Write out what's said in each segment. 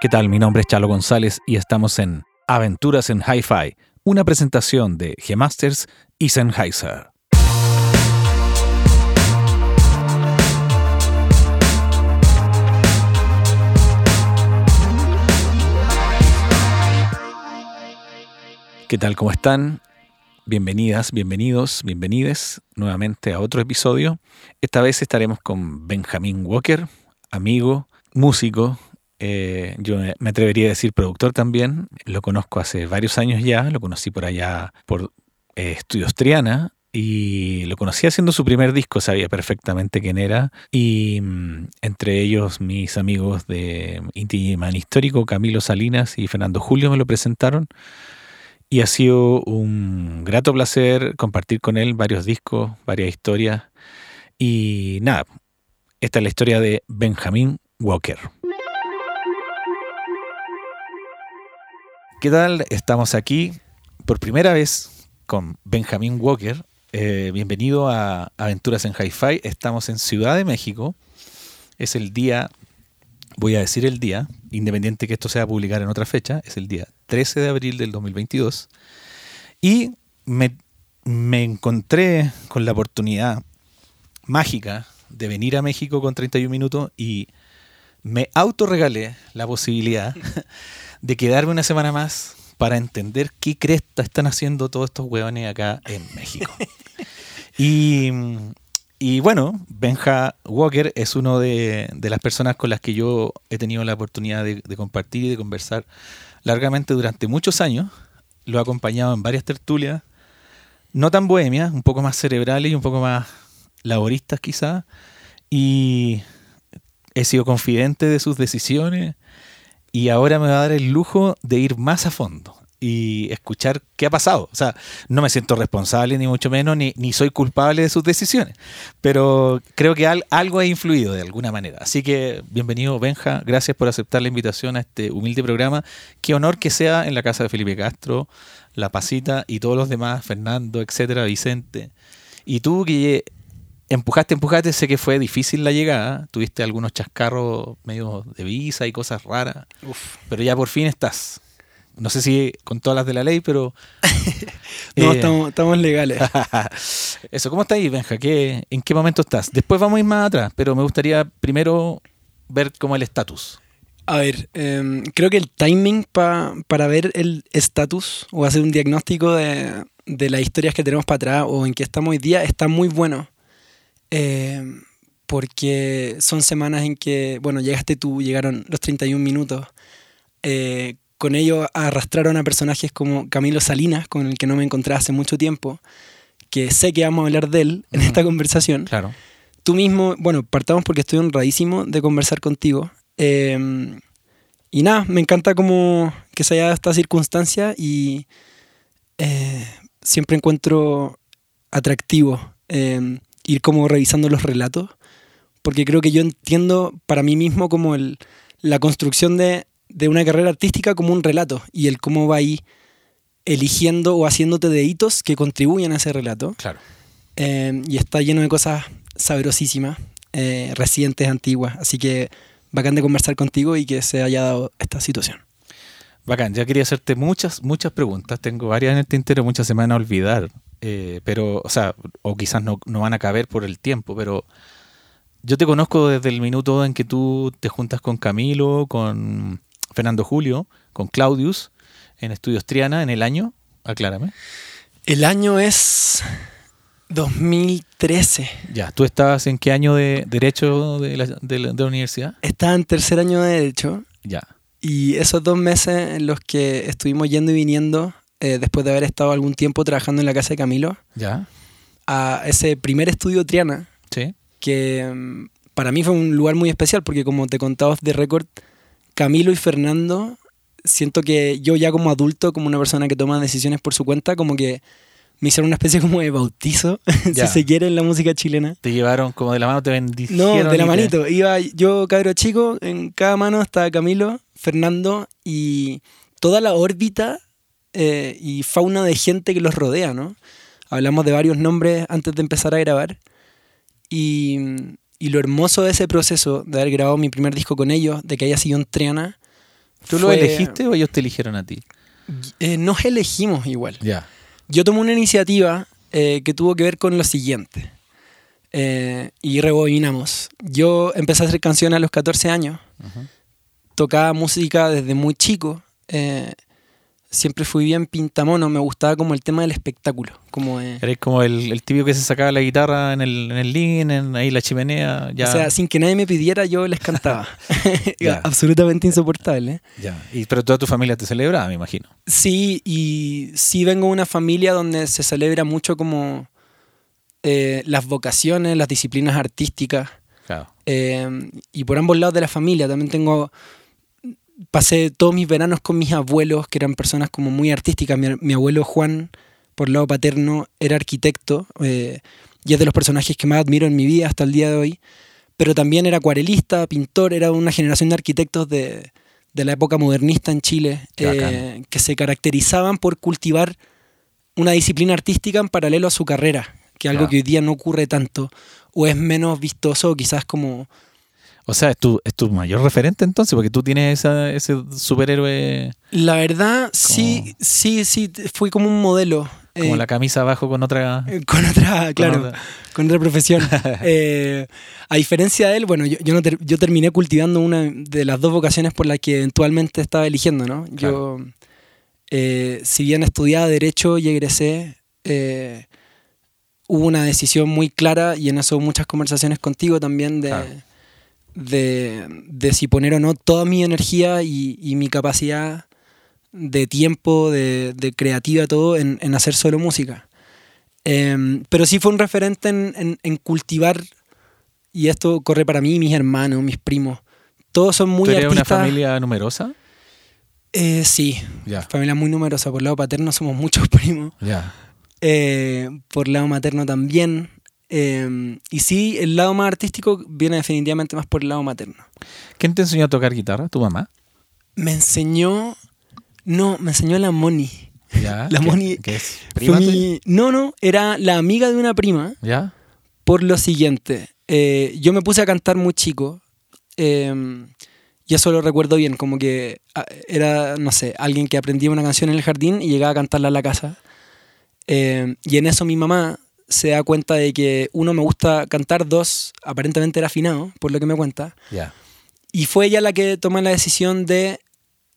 ¿Qué tal? Mi nombre es Chalo González y estamos en Aventuras en Hi-Fi, una presentación de G-Masters y Sennheiser. ¿Qué tal? ¿Cómo están? Bienvenidas, bienvenidos, bienvenides nuevamente a otro episodio. Esta vez estaremos con Benjamin Walker, amigo, músico, eh, yo me atrevería a decir productor también. Lo conozco hace varios años ya. Lo conocí por allá por eh, Estudios Triana. Y lo conocí haciendo su primer disco, sabía perfectamente quién era. Y mm, entre ellos mis amigos de Inti Man Histórico, Camilo Salinas y Fernando Julio me lo presentaron. Y ha sido un grato placer compartir con él varios discos, varias historias. Y nada, esta es la historia de Benjamin Walker. ¿Qué tal? Estamos aquí por primera vez con Benjamín Walker. Eh, bienvenido a Aventuras en Hi-Fi. Estamos en Ciudad de México. Es el día, voy a decir el día, independiente que esto sea publicar en otra fecha, es el día 13 de abril del 2022. Y me, me encontré con la oportunidad mágica de venir a México con 31 minutos y me autorregalé la posibilidad de quedarme una semana más para entender qué cresta están haciendo todos estos hueones acá en México. y, bueno, Benja Walker es uno de, las personas con las que yo he tenido la oportunidad de, compartir y de conversar largamente durante muchos años. Lo he acompañado en varias tertulias, no tan bohemias, un poco más cerebrales y un poco más laboristas quizás. Y he sido confidente de sus decisiones y ahora me va a dar el lujo de ir más a fondo y escuchar qué ha pasado. O sea, no me siento responsable ni mucho menos, ni, ni soy culpable de sus decisiones, pero creo que algo ha influido de alguna manera. Así que bienvenido Benja, gracias por aceptar la invitación a este humilde programa. Qué honor que sea en la casa de Felipe Castro, La Pasita y todos los demás, Fernando, etcétera, Vicente. Y tú que empujaste, empujaste, sé que fue difícil la llegada, tuviste algunos chascarros medio de visa y cosas raras, pero ya por fin estás. No sé si con todas las de la ley, pero... no, eh, estamos, legales. Eso, ¿cómo está ahí, Benja? ¿En qué momento estás? Después vamos a ir más atrás, pero me gustaría primero ver cómo el estatus. A ver, em, creo que el timing para ver el estatus o hacer un diagnóstico de, de las historias que tenemos para atrás o en qué estamos hoy día está muy bueno eh, porque son semanas en que, bueno, llegaste tú, llegaron los 31 minutos. Eh, con ello arrastraron a personajes como Camilo Salinas, con el que no me encontré hace mucho tiempo, que sé que vamos a hablar de él en esta conversación. Claro. Tú mismo, bueno, partamos porque estoy honradísimo de conversar contigo. Eh, y nada, me encanta como que se haya dado esta circunstancia y siempre encuentro atractivo ir como revisando los relatos, porque creo que yo entiendo para mí mismo como el, la construcción de, de una carrera artística como un relato y el cómo va ahí eligiendo o haciéndote de hitos que contribuyen a ese relato. Claro. Eh, y está lleno de cosas sabrosísimas, eh, recientes, antiguas. Así que bacán de conversar contigo y que se haya dado esta situación. Bacán, ya quería hacerte muchas, muchas preguntas. Tengo varias en el tintero, muchas se me van a olvidar. Eh, pero, o sea, o quizás no, van a caber por el tiempo, pero yo te conozco desde el minuto en que tú te juntas con Camilo, con Fernando Julio, con Claudius, en Estudios Triana, en el año, aclárame. El año es 2013. Ya, ¿tú estabas en qué año de Derecho de la, de la universidad? Estaba en tercer año de Derecho. Ya. Y esos dos meses en los que estuvimos yendo y viniendo eh, después de haber estado algún tiempo trabajando en la casa de Camilo, ¿Ya? a ese primer estudio Triana, ¿Sí? que mm, para mí fue un lugar muy especial porque como te contaba de record, Camilo y Fernando, siento que yo ya como adulto, como una persona que toma decisiones por su cuenta, como que me hicieron una especie como de bautizo, si se quiere, en la música chilena. ¿Te llevaron como de la mano, te bendijeron? No, de la manito. Iba yo, cabro chico, en cada mano estaba Camilo, Fernando y toda la órbita eh, y fauna de gente que los rodea, ¿no? Hablamos de varios nombres antes de empezar a grabar. Y, y, lo hermoso de ese proceso, de haber grabado mi primer disco con ellos, de que haya sido en Triana, ¿Tú lo fue- elegiste o ellos te eligieron a ti? eh, nos elegimos igual. Ya. Yo tomé una iniciativa eh, que tuvo que ver con lo siguiente. Eh, y rebobinamos. Yo empecé a hacer canciones a los 14 años. Tocaba música desde muy chico. eh, siempre fui bien pintamono. Me gustaba como el tema del espectáculo. Como, eh, Eres como el, el típico que se sacaba la guitarra en el, en el living, en ahí la chimenea. Ya. O sea, sin que nadie me pidiera, yo les cantaba. Absolutamente insoportable. ¿eh? ya. Y, pero toda tu familia te celebraba, me imagino. Sí, y sí vengo de una familia donde se celebra mucho como eh, las vocaciones, las disciplinas artísticas. Claro. eh, y por ambos lados de la familia también tengo... Pasé todos mis veranos con mis abuelos, que eran personas como muy artísticas. Mi, mi abuelo Juan, por lado paterno, era arquitecto eh, y es de los personajes que más admiro en mi vida hasta el día de hoy. Pero también era acuarelista, pintor, era una generación de arquitectos de, de la época modernista en Chile, eh, que se caracterizaban por cultivar una disciplina artística en paralelo a su carrera, que es algo que hoy día no ocurre tanto, o es menos vistoso, o quizás como... O sea, es tu, es tu mayor referente entonces, porque tú tienes esa- ese superhéroe La verdad, sí, sí, sí, fui como un modelo. como eh, la camisa abajo con otra. eh, con otra, claro, otra- con otra profesión. Eh, a diferencia de él, bueno, yo, yo, no ter- yo terminé cultivando una de las dos vocaciones por las que eventualmente estaba eligiendo, ¿no? Yo, eh, si bien estudiaba Derecho y egresé, hubo una decisión muy clara y en eso hubo muchas conversaciones contigo también de, Claro. De, de si poner o no toda mi energía y, y mi capacidad de tiempo, de, de creativa, todo en, en hacer solo música. Em, pero sí fue un referente en, en- en cultivar, y esto corre para mí, mis hermanos, mis primos. Todos son muy ¿Tú eres una artistas. familia numerosa? Eh, sí, familia muy numerosa. Por lado paterno somos muchos primos. Ya. Eh, por lado materno también. Eh, y sí, el lado más artístico viene definitivamente más por el lado materno. ¿Quién te enseñó a tocar guitarra? ¿Tu mamá? Me enseñó. No, me enseñó la Moni. Ya. La ¿Qué- Moni qué es? ¿Prima mi- No, no, era la amiga de una prima. ¿Ya? Por lo siguiente, eh, yo me puse a cantar muy chico. eh, y eso lo recuerdo bien, como que ah, era, no sé, alguien que aprendía una canción en el jardín y llegaba a cantarla a la casa. Eh, y en eso mi mamá se da cuenta de que uno me gusta cantar, dos aparentemente era afinado, por lo que me cuenta. Y fue ella la que toma la decisión de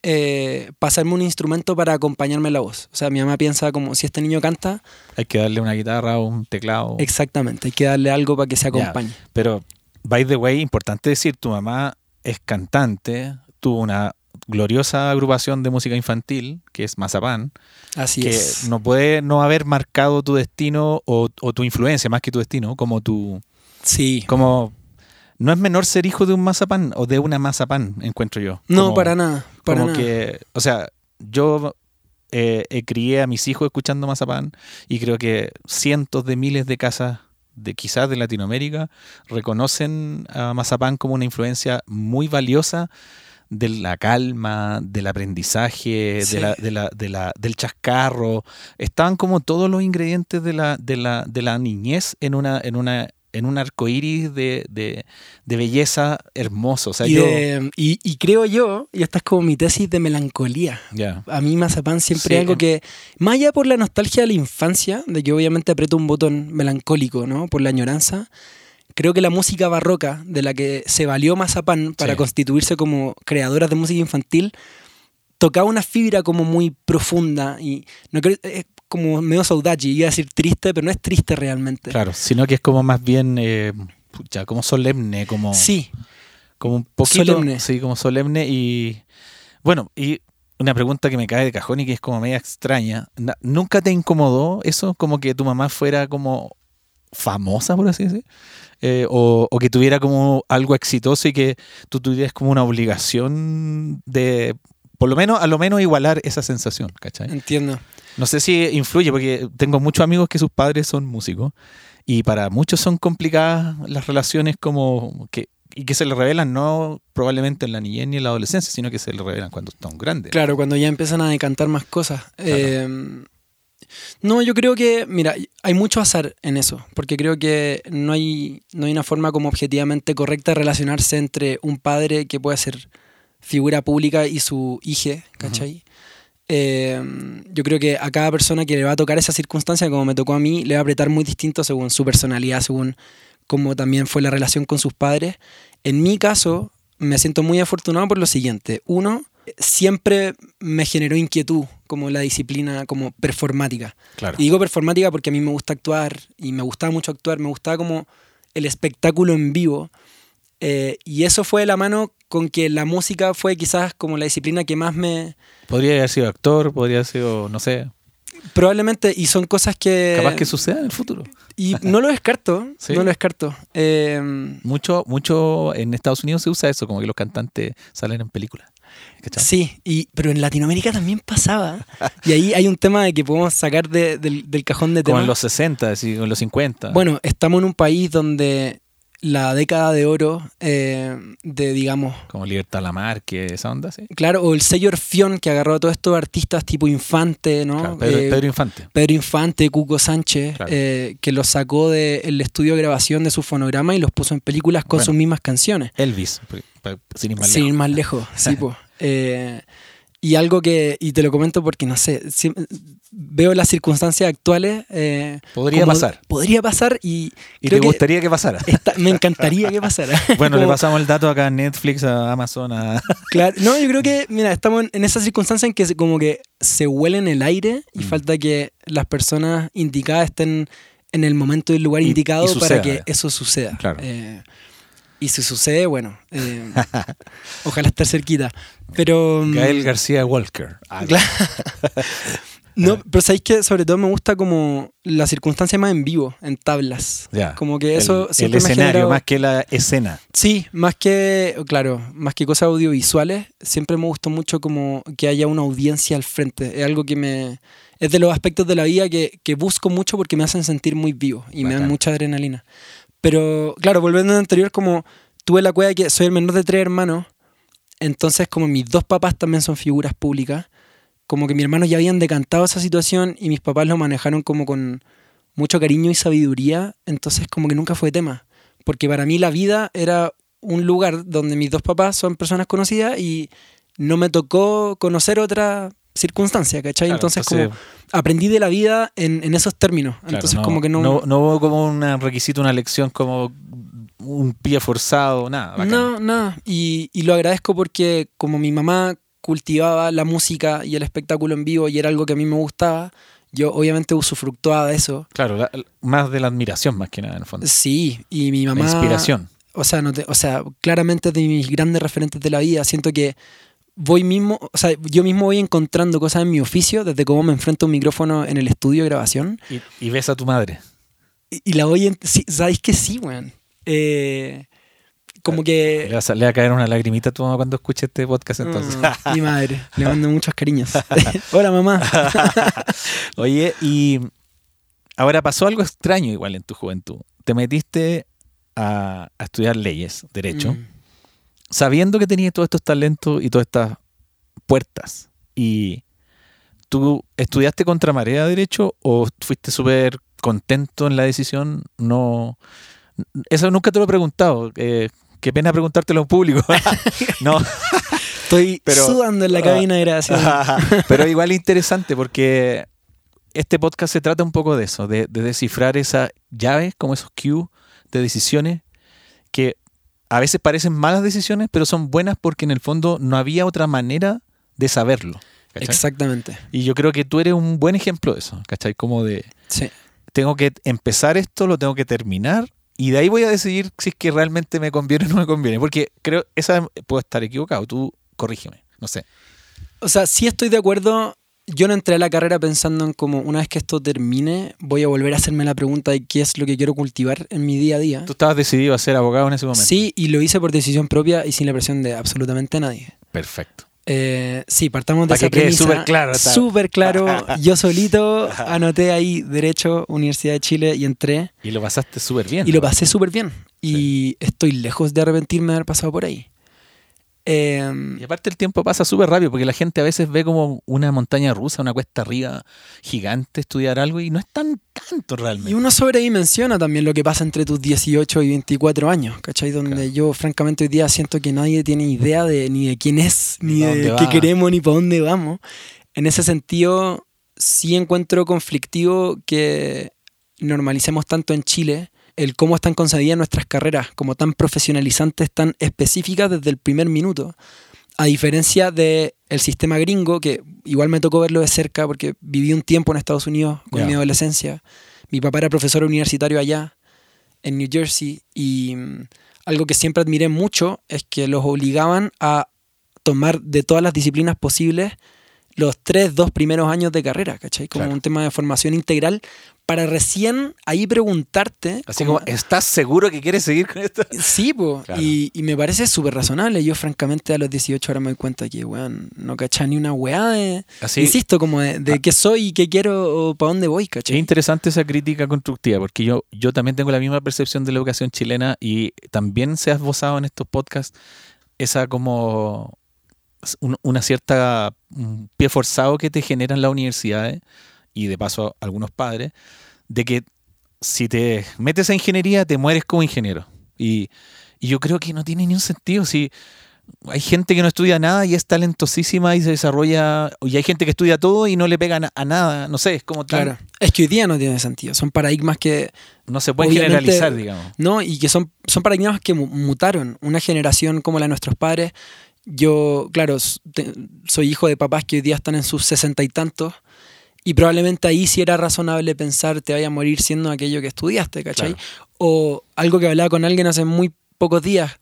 eh, pasarme un instrumento para acompañarme la voz. O sea, mi mamá piensa como si este niño canta, Hay que darle una guitarra o un teclado. exactamente, hay que darle algo para que se acompañe. Pero, by the way, importante decir, tu mamá es cantante, tuvo una gloriosa agrupación de música infantil, que es Mazapán, Así que es. no puede no haber marcado tu destino o, o tu influencia, más que tu destino, como tu... Sí. Como, no es menor ser hijo de un mazapán o de una mazapán, encuentro yo. No, Como- para nada. Para como nada. que, o sea, yo eh, eh, crié a mis hijos escuchando Mazapán y creo que cientos de miles de casas de quizás de Latinoamérica reconocen a Mazapán como una influencia muy valiosa de la calma, del aprendizaje, Sí. de la, de la- de la- del chascarro. Estaban como todos los ingredientes de la, de la, de la niñez en una, en una, en un arco iris de, de- de belleza hermoso. O sea, y, yo. de- y- y creo yo, y esta es como mi tesis de melancolía. A mí Mazapán siempre Sí. es algo que, más allá por la nostalgia de la infancia, de que obviamente aprieto un botón melancólico, ¿no? Por la añoranza, creo que la música barroca, de la que se valió Mazapán para Sí. constituirse como creadoras de música infantil, tocaba una fibra como muy profunda y no creo, es como medio saudachi, iba a decir triste, pero no es triste realmente. Claro, sino que es como más bien, eh, pucha, como solemne, como, Sí, como un poquito. Solemne. Sí, como solemne y. Bueno, y una pregunta que me cae de cajón y que es como media extraña. ¿Nunca te incomodó eso? Como que tu mamá fuera como famosa, por así decir. Eh, o, o que tuviera como algo exitoso y que tú tuvieras como una obligación de, por lo menos, a lo menos igualar esa sensación, ¿cachai? entiendo. No sé si influye, porque tengo muchos amigos que sus padres son músicos y para muchos son complicadas las relaciones como que y que se les revelan no probablemente en la niñez ni en la adolescencia, sino que se les revelan cuando están grandes. Claro, cuando ya empiezan a decantar más cosas. Eh, no, yo creo que, mira, hay mucho azar en eso, porque creo que no hay, no hay una forma como objetivamente correcta de relacionarse entre un padre que puede ser figura pública y su hija, ¿cachai? Eh, yo creo que a cada persona que le va a tocar esa circunstancia, como me tocó a mí, le va a apretar muy distinto según su personalidad, según cómo también fue la relación con sus padres. En mi caso, me siento muy afortunado por lo siguiente. Uno, siempre me generó inquietud como la disciplina como performática. Claro. Y digo performática porque a mí me gusta actuar y me gustaba mucho actuar, me gustaba como el espectáculo en vivo. Eh, y eso fue de la mano con que la música fue quizás como la disciplina que más me... Podría haber sido actor, podría haber sido, no sé, Probablemente, y son cosas que... capaz que suceda en el futuro. Y no lo descarto, Sí. no lo descarto. Eh, Mucho, mucho en Estados Unidos se usa eso, como que los cantantes salen en películas. ¿Cachai? sí, y, pero en Latinoamérica también pasaba. Y ahí hay un tema de que podemos sacar de- del, del cajón de Como temas. en los 60, así, en los 50. Bueno, estamos en un país donde la década de oro eh, de, digamos, Como Libertad Lamarque, esa onda, sí. claro, o el sello Orfión que agarró a todos estos artistas tipo Infante, ¿no? Claro, Pedro, Eh, Pedro Infante. Pedro Infante, Cuco Sánchez, Claro. eh, que los sacó del estudio de grabación de su fonograma y los puso en películas con Bueno. sus mismas canciones. Elvis, sin ir más Sin ir lejos. más lejos, sí, po. Eh, y algo que, y te lo comento porque no sé, veo las circunstancias actuales. eh, Podría como- pasar. Podría pasar y, ¿Y creo te gustaría que pasara? me encantaría que pasara. Bueno, le pasamos el dato acá a Netflix, a Amazon, a... Claro, no, yo creo que, mira, estamos en, en esa circunstancia en que como que se huele en el aire y Mm. falta que las personas indicadas estén en el momento y el lugar Y- indicado y para que eso suceda. Claro. Eh, y si sucede, bueno, eh, ojalá estar cerquita. Pero... mm, Gael García Walker. Ah, Claro. No, pero sabéis que sobre todo me gusta como la circunstancia más en vivo, en tablas. Ya. Como que eso el, el siempre me ha escenario generado- más que la escena. Sí, más que, claro, más que cosas audiovisuales, siempre me gustó mucho como que haya una audiencia al frente. Es algo que me... Es de los aspectos de la vida que, que busco mucho porque me hacen sentir muy vivo y me dan mucha adrenalina. Pero, claro, volviendo al anterior, como tuve la cueva de que soy el menor de tres hermanos, entonces como mis dos papás también son figuras públicas, como que mis hermanos ya habían decantado esa situación y mis papás lo manejaron como con mucho cariño y sabiduría, entonces como que nunca fue tema. Porque para mí la vida era un lugar donde mis dos papás son personas conocidas y no me tocó conocer otra circunstancia, ¿cachai? Claro, entonces, entonces- como aprendí de la vida en, en esos términos. Claro, entonces como que no... no, no hubo como un requisito, una lección como un pie forzado, nada. bacán. No, no. Y, y lo agradezco porque como mi mamá cultivaba la música y el espectáculo en vivo y era algo que a mí me gustaba, yo obviamente usufructuaba de eso. Claro, la- más de la admiración más que nada en el fondo. Sí, y mi La mamá... inspiración. O sea, no te- o sea, claramente es de mis grandes referentes de la vida. Siento que voy mismo, o sea, yo mismo voy encontrando cosas en mi oficio, desde cómo me enfrento a un micrófono en el estudio de grabación. Y, y ves a tu madre. Y, y la voy, en, sí, ¿sabéis que sí, weón? Eh, como Le que... va, a, le va a caer una lagrimita a tu mamá cuando escuche este podcast entonces. Mm, mi madre, le mando muchos cariños. Hola, mamá. Oye, y ahora pasó algo extraño igual en tu juventud. Te metiste a, a estudiar leyes, derecho, Mm. Sabiendo que tenías todos estos talentos y todas estas puertas. Y tú estudiaste contra marea derecho o fuiste súper contento en la decisión. No, eso nunca te lo he preguntado. Eh, qué pena preguntártelo en público. no, Estoy Pero- sudando en la cabina de grabación. Pero igual interesante porque este podcast se trata un poco de eso, de, de descifrar esas llaves, como esos cues de decisiones que a veces parecen malas decisiones, pero son buenas porque en el fondo no había otra manera de saberlo. ¿cachai? Exactamente. Y yo creo que tú eres un buen ejemplo de eso, ¿cachai? Como de, Sí. tengo que empezar esto, lo tengo que terminar, y de ahí voy a decidir si es que realmente me conviene o no me conviene. Porque creo, esa puedo estar equivocado, tú corrígeme, no sé. O sea, sí estoy de acuerdo. Yo no entré a la carrera pensando en como una vez que esto termine, voy a volver a hacerme la pregunta de qué es lo que quiero cultivar en mi día a día. Tú estabas decidido a ser abogado en ese momento. Sí, y lo hice por decisión propia y sin la presión de absolutamente nadie. Perfecto. Eh, sí, partamos de Pa' esa que premisa. súper claro. Súper claro. Yo solito anoté ahí Derecho, Universidad de Chile y entré. Y lo pasaste súper bien. Y lo pasé súper bien. Y estoy lejos de arrepentirme de haber pasado por ahí. Eh, Y aparte el tiempo pasa súper rápido porque la gente a veces ve como una montaña rusa, una cuesta arriba gigante estudiar algo y no es tan tanto realmente. y uno sobredimensiona también lo que pasa entre tus 18 y 24 años, ¿cachai? Donde Claro. yo francamente hoy día siento que nadie tiene idea de ni de quién es, Ni de qué va. queremos, ni para dónde vamos. En ese sentido, sí encuentro conflictivo que normalicemos tanto en Chile el cómo están concebidas nuestras carreras, como tan profesionalizantes, tan específicas desde el primer minuto. A diferencia del sistema gringo, que igual me tocó verlo de cerca porque viví un tiempo en Estados Unidos con mi adolescencia. Mi papá era profesor universitario allá, en New Jersey, y mm, algo que siempre admiré mucho es que los obligaban a tomar de todas las disciplinas posibles los tres, dos primeros años de carrera, ¿cachai? Como Claro. un tema de formación integral para recién ahí preguntarte. Así como, ¿estás seguro que quieres seguir con esto? Sí, po. Claro. Y, y me parece súper razonable. Yo, francamente, a los 18 ahora me doy cuenta que, weón, no cachaba ni una weá de. Así, Insisto, como de, de Ah. qué soy y qué quiero o para dónde voy, Es ¿cachai? interesante esa crítica constructiva, porque yo, yo también tengo la misma percepción de la educación chilena y también se ha esbozado en estos podcasts esa como un- una cierta un pie forzado que te generan las universidades y de paso algunos padres, de que si te metes a ingeniería te mueres como ingeniero. Y, y yo creo que no tiene ni un sentido. Si hay gente que no estudia nada y es talentosísima y se desarrolla, y hay gente que estudia todo y no le pega a nada, no sé, es como Claro. Es que hoy día no tiene sentido. Son paradigmas que. no se puede Obviamente- generalizar, digamos. No, y que son, son paradigmas que mu- mutaron. Una generación como la de nuestros padres. Yo, claro, soy hijo de papás que hoy día están en sus sesenta y tantos. Y probablemente ahí sí era razonable pensar te vaya a morir siendo aquello que estudiaste, ¿cachai? Claro. O algo que hablaba con alguien hace muy pocos días.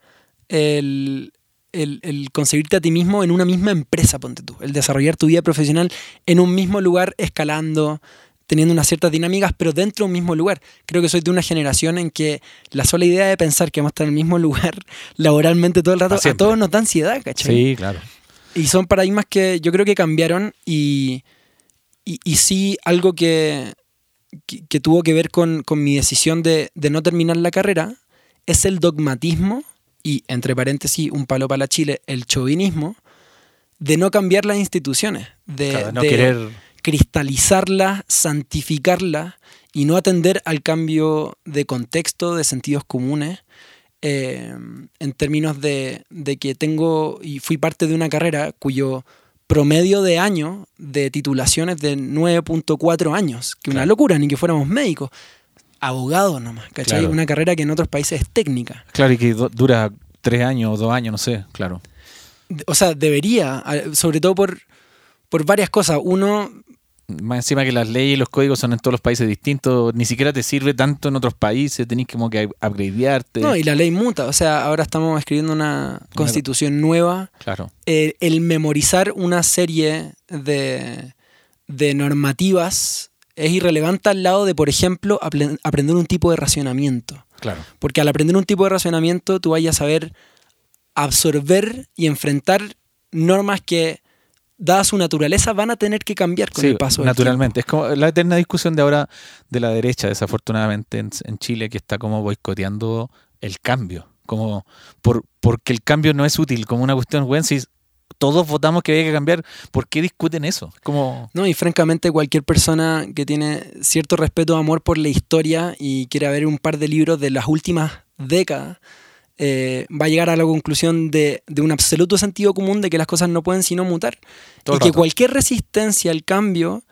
El, el, el conseguirte a ti mismo en una misma empresa, ponte tú. El desarrollar tu vida profesional en un mismo lugar, escalando, teniendo unas ciertas dinámicas, pero dentro de un mismo lugar. Creo que soy de una generación en que la sola idea de pensar que vamos a estar en el mismo lugar laboralmente todo el rato, Pa' a todos nos da ansiedad, ¿cachai? Sí, claro. Y son paradigmas que yo creo que cambiaron y, y, y sí algo que, que, que tuvo que ver con, con mi decisión de, de no terminar la carrera es el dogmatismo y, entre paréntesis, un palo para la Chile, el chauvinismo de no cambiar las instituciones, de, Claro, no de querer. Cristalizarlas, santificarlas y no atender al cambio de contexto, de sentidos comunes, eh, en términos de, de que tengo y fui parte de una carrera cuyo promedio de año de titulaciones de 9.4 años, que una locura, ni que fuéramos médicos, abogados nomás, ¿cachai? Claro. Una carrera que en otros países es técnica. Claro, y que dura tres años o dos años, no sé, claro. O sea, debería, sobre todo por, por varias cosas. Uno, Más encima que las leyes y los códigos son en todos los países distintos, ni siquiera te sirve tanto en otros países, tenés como que upgradearte. no, y la ley muta, o sea, ahora estamos escribiendo una constitución nueva Claro, el, el memorizar una serie de, de normativas es irrelevante al lado de, por ejemplo, apre- aprender un tipo de racionamiento. claro. Porque al aprender un tipo de racionamiento tú vayas a saber absorber y enfrentar normas que, dada su naturaleza, van a tener que cambiar con Sí, el paso del naturalmente. Es como la eterna discusión de ahora de la derecha, desafortunadamente, en, en Chile, que está como boicoteando el cambio. Como por, porque el cambio no es útil, como una cuestión, bueno, si todos votamos que había que cambiar, ¿por qué discuten eso? Como, No, y francamente cualquier persona que tiene cierto respeto o amor por la historia y quiera ver un par de libros de las últimas décadas, eh, va a llegar a la conclusión de, de un absoluto sentido común de que las cosas no pueden sino mutar. Todo y que cualquier resistencia al cambio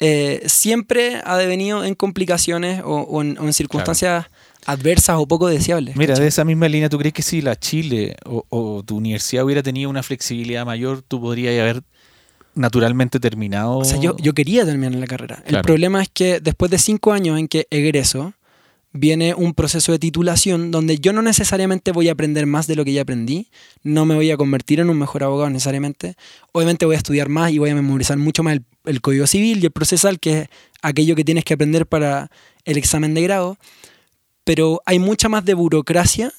eh, siempre ha devenido en complicaciones o, o en, o en circunstancias adversas o poco deseables. Mira, ¿cachai? de esa misma línea, ¿tú crees que si la Chile o, o tu universidad hubiera tenido una flexibilidad mayor, tú podrías haber naturalmente terminado? O sea, yo, yo quería terminar la carrera. El problema es que después de cinco años en que egreso, viene un proceso de titulación donde yo no necesariamente voy a aprender más de lo que ya aprendí, no me voy a convertir en un mejor abogado necesariamente. Obviamente voy a estudiar más y voy a memorizar mucho más el, código civil y el procesal, que es aquello que tienes que aprender para el examen de grado. Pero hay mucha más de burocracia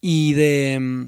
y de... mm,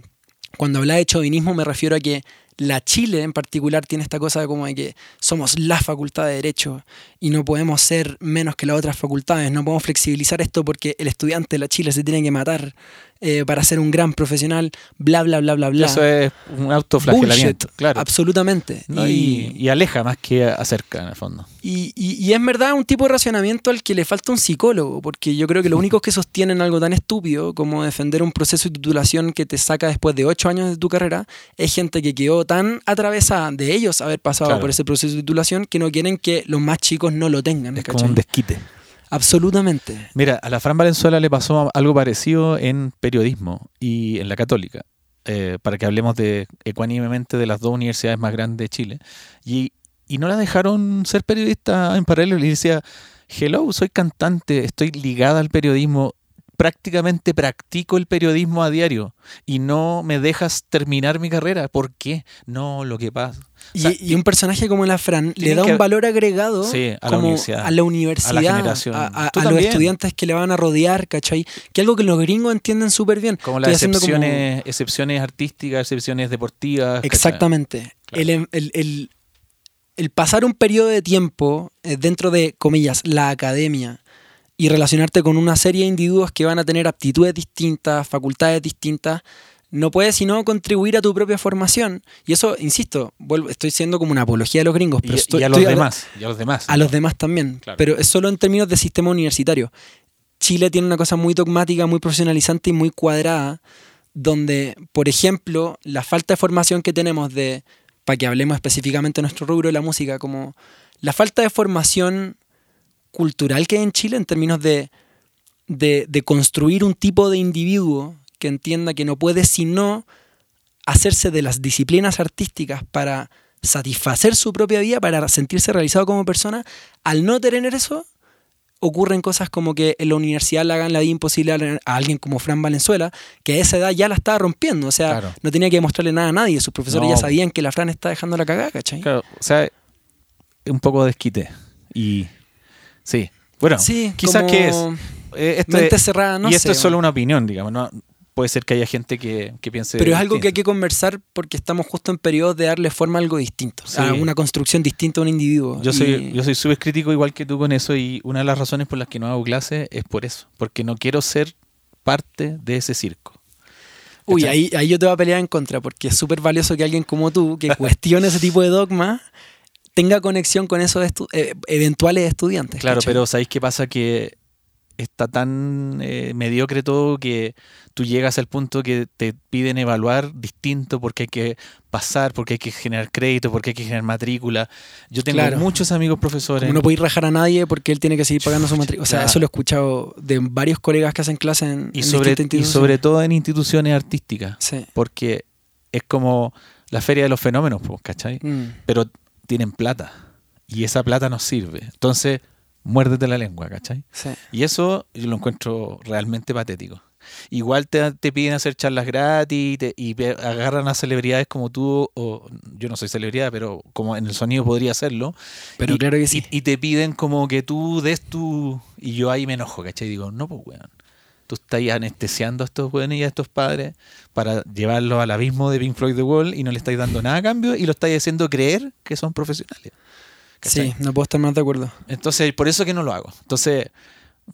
Cuando habla de chauvinismo me refiero a que la Chile en particular tiene esta cosa como de que somos la facultad de Derecho y no podemos ser menos que las otras facultades, no podemos flexibilizar esto porque el estudiante de la Chile se tiene que matar eh, para ser un gran profesional, bla, bla, bla, bla, bla. Eso es un autoflagelamiento, Bullshit, claro. Absolutamente. ¿no? Y, y aleja más que acerca, en el fondo. Y, y- y es verdad un tipo de racionamiento al que le falta un psicólogo, porque yo creo que los únicos que sostienen algo tan estúpido como defender un proceso de titulación que te saca después de ocho años de tu carrera es gente que quedó tan atravesada de ellos haber pasado Claro. por ese proceso de titulación que no quieren que los más chicos no lo tengan. Es ¿cachai? como un desquite. Absolutamente. Mira, a la Fran Valenzuela le pasó algo parecido en periodismo y en la católica, eh, para que hablemos de ecuánimemente de las dos universidades más grandes de Chile. Y, y no la dejaron ser periodista en paralelo. Y decía, hello, soy cantante, estoy ligada al periodismo, prácticamente practico el periodismo a diario y no me dejas terminar mi carrera. ¿Por qué? No, lo que pasa. Y, O sea, y un personaje como la Fran le da que- un valor agregado Sí, a la universidad. a la universidad, generación. a, a- Tú a los estudiantes que le van a rodear, ¿cachai? Que algo que los gringos entienden súper bien. Como las como- excepciones, excepciones artísticas, excepciones deportivas. Exactamente. Claro. El, em, el- el- el pasar un periodo de tiempo eh, dentro de, comillas, la academia y relacionarte con una serie de individuos que van a tener aptitudes distintas, facultades distintas, no puede sino contribuir a tu propia formación. Y eso, insisto, vuelvo, estoy siendo como una apología de los gringos, Y, pero y estoy- a los estoy demás. Y a los demás. a los demás también. Claro. Pero es solo en términos de sistema universitario. Chile tiene una cosa muy dogmática, muy profesionalizante y muy cuadrada, donde, por ejemplo, la falta de formación que tenemos de, para que hablemos específicamente de nuestro rubro de la música, como la falta de formación cultural que hay en Chile en términos de, de, de construir un tipo de individuo que entienda que no puede sino hacerse de las disciplinas artísticas para satisfacer su propia vida, para sentirse realizado como persona, al no tener eso, ocurren cosas como que en la universidad le hagan la vida imposible a alguien como Fran Valenzuela, que a esa edad ya la estaba rompiendo, o sea, Claro. no tenía que demostrarle nada a nadie, sus profesores No. ya sabían que la Fran está dejando la cagada, ¿cachai? Claro, o sea, un poco de desquite. Y sí. Bueno, sí, quizás como que es. Eh, esto mente es- cerrada, no y esto es solo una opinión, digamos. No, puede ser que haya gente que, que piense. Pero es algo que hay que conversar porque estamos justo en periodos de darle forma a algo distinto, Sí. a una construcción distinta a un individuo. Yo soy, yo soy súper crítico igual que tú con eso y una de las razones por las que no hago clases es por eso, porque no quiero ser parte de ese circo. Uy, ahí, ahí yo te voy a pelear en contra, porque es súper valioso que alguien como tú, que cuestione ese tipo de dogma, tenga conexión con esos estu- eh, eventuales estudiantes. Claro, ¿cachai? pero ¿sabéis qué pasa? Que está tan eh, mediocre todo que tú llegas al punto que te piden evaluar distinto porque hay que pasar, porque hay que generar crédito, porque hay que generar matrícula. Yo tengo Claro. muchos amigos profesores. Como no podéis rajar a nadie porque él tiene que seguir pagando su matrícula. O sea, Claro. eso lo he escuchado de varios colegas que hacen clases en, y, en sobre, y sobre todo en instituciones artísticas, Sí. porque es como la feria de los fenómenos, pues, ¿cachai? Mm. Pero tienen plata y esa plata nos sirve. Entonces, muérdete la lengua, ¿cachai? Sí. Y eso yo lo encuentro realmente patético. Igual te, te piden hacer charlas gratis y, te- y agarran a celebridades como tú, o yo no soy celebridad, pero como en el sonido podría hacerlo. Pero y, claro que sí. Y, y te piden como que tú des tu... Y yo ahí me enojo, ¿cachai? Digo, no, pues, weón. Tú estás anestesiando a estos weones y a estos padres para llevarlos al abismo de Pink Floyd The Wall y no le estáis dando nada a cambio y lo estáis haciendo creer que son profesionales. ¿cachai? Sí, no puedo estar más de acuerdo. Entonces, por eso que no lo hago. Entonces,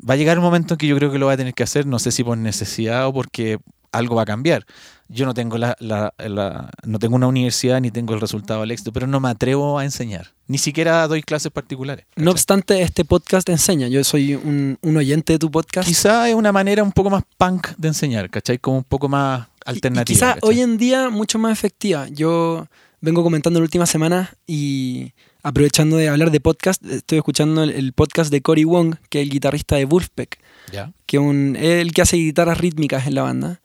va a llegar un momento en que yo creo que lo voy a tener que hacer, no sé si por necesidad o porque algo va a cambiar. Yo no tengo la, la- la- no tengo una universidad ni tengo el resultado del éxito, pero no me atrevo a enseñar. Ni siquiera doy clases particulares. No obstante, este podcast enseña. Yo soy un, un oyente de tu podcast. Quizá es una manera un poco más punk de enseñar, ¿cachai? Como un poco más alternativa. Y, quizá ¿cachai? hoy en día mucho más efectiva. Yo vengo comentando en la última semana y aprovechando de hablar de podcast, estoy escuchando el, el podcast de Cory Wong, que es el guitarrista de Wolfpack, Ya. que un, es el que hace guitarras rítmicas en la banda.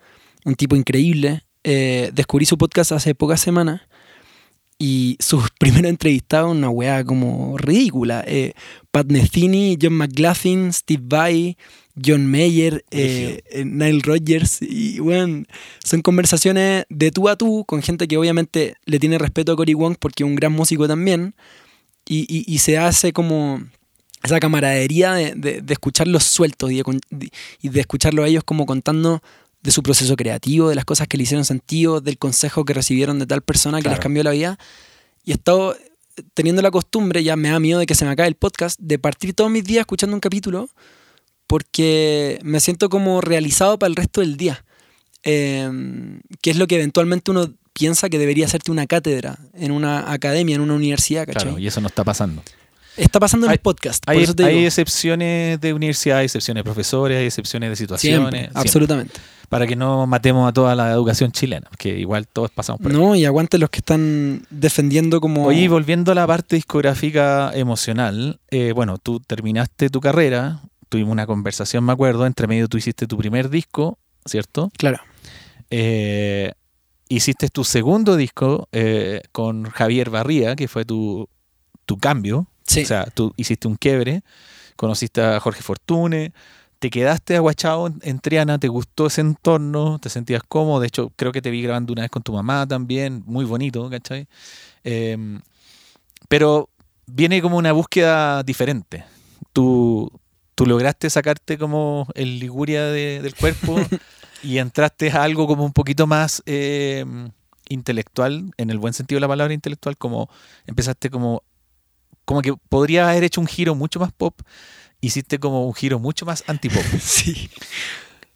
Un tipo increíble. Eh, descubrí su podcast hace pocas semanas y sus primeros entrevistados, una weá como ridícula. Eh, Pat Metheny, John McLaughlin, Steve Vai, John Mayer, eh, eh, Nile Rodgers. Y bueno, son conversaciones de tú a tú con gente que obviamente le tiene respeto a Cory Wong porque es un gran músico también. Y, y- y se hace como esa camaradería de, de- de escucharlos sueltos y de, y de escucharlos a ellos como contando de su proceso creativo, de las cosas que le hicieron sentido, del consejo que recibieron de tal persona que Claro. les cambió la vida. Y he estado teniendo la costumbre, ya me da miedo de que se me acabe el podcast, de partir todos mis días escuchando un capítulo porque me siento como realizado para el resto del día. eh, que es lo que eventualmente uno piensa que debería hacerte una cátedra en una academia, en una universidad, ¿cachai? Claro, y eso no está pasando. Está pasando en Hay- el podcast, Hay, hay excepciones de universidad, hay excepciones de profesores, hay excepciones de situaciones. Siempre, siempre. absolutamente. Para que no matemos a toda la educación chilena, que igual todos pasamos por ahí. No, y aguante los que están defendiendo como... Oye, volviendo a la parte discográfica emocional, eh, bueno, tú terminaste tu carrera, tuvimos una conversación, me acuerdo, entre medio tú hiciste tu primer disco, ¿cierto? Claro. Eh, hiciste tu segundo disco eh, con Javier Barría, que fue tu, tu cambio, Sí. o sea, tú hiciste un quiebre, conociste a Jorge Fortune, te quedaste aguachado en, Triana, te gustó ese entorno, te sentías cómodo, de hecho creo que te vi grabando una vez con tu mamá también, muy bonito, ¿cachai? Eh, pero viene como una búsqueda diferente. Tú, tú lograste sacarte como el Liguria de- del cuerpo y entraste a algo como un poquito más eh, intelectual, en el buen sentido de la palabra intelectual, como empezaste como, como que podría haber hecho un giro mucho más pop, hiciste como un giro mucho más antipop, sí.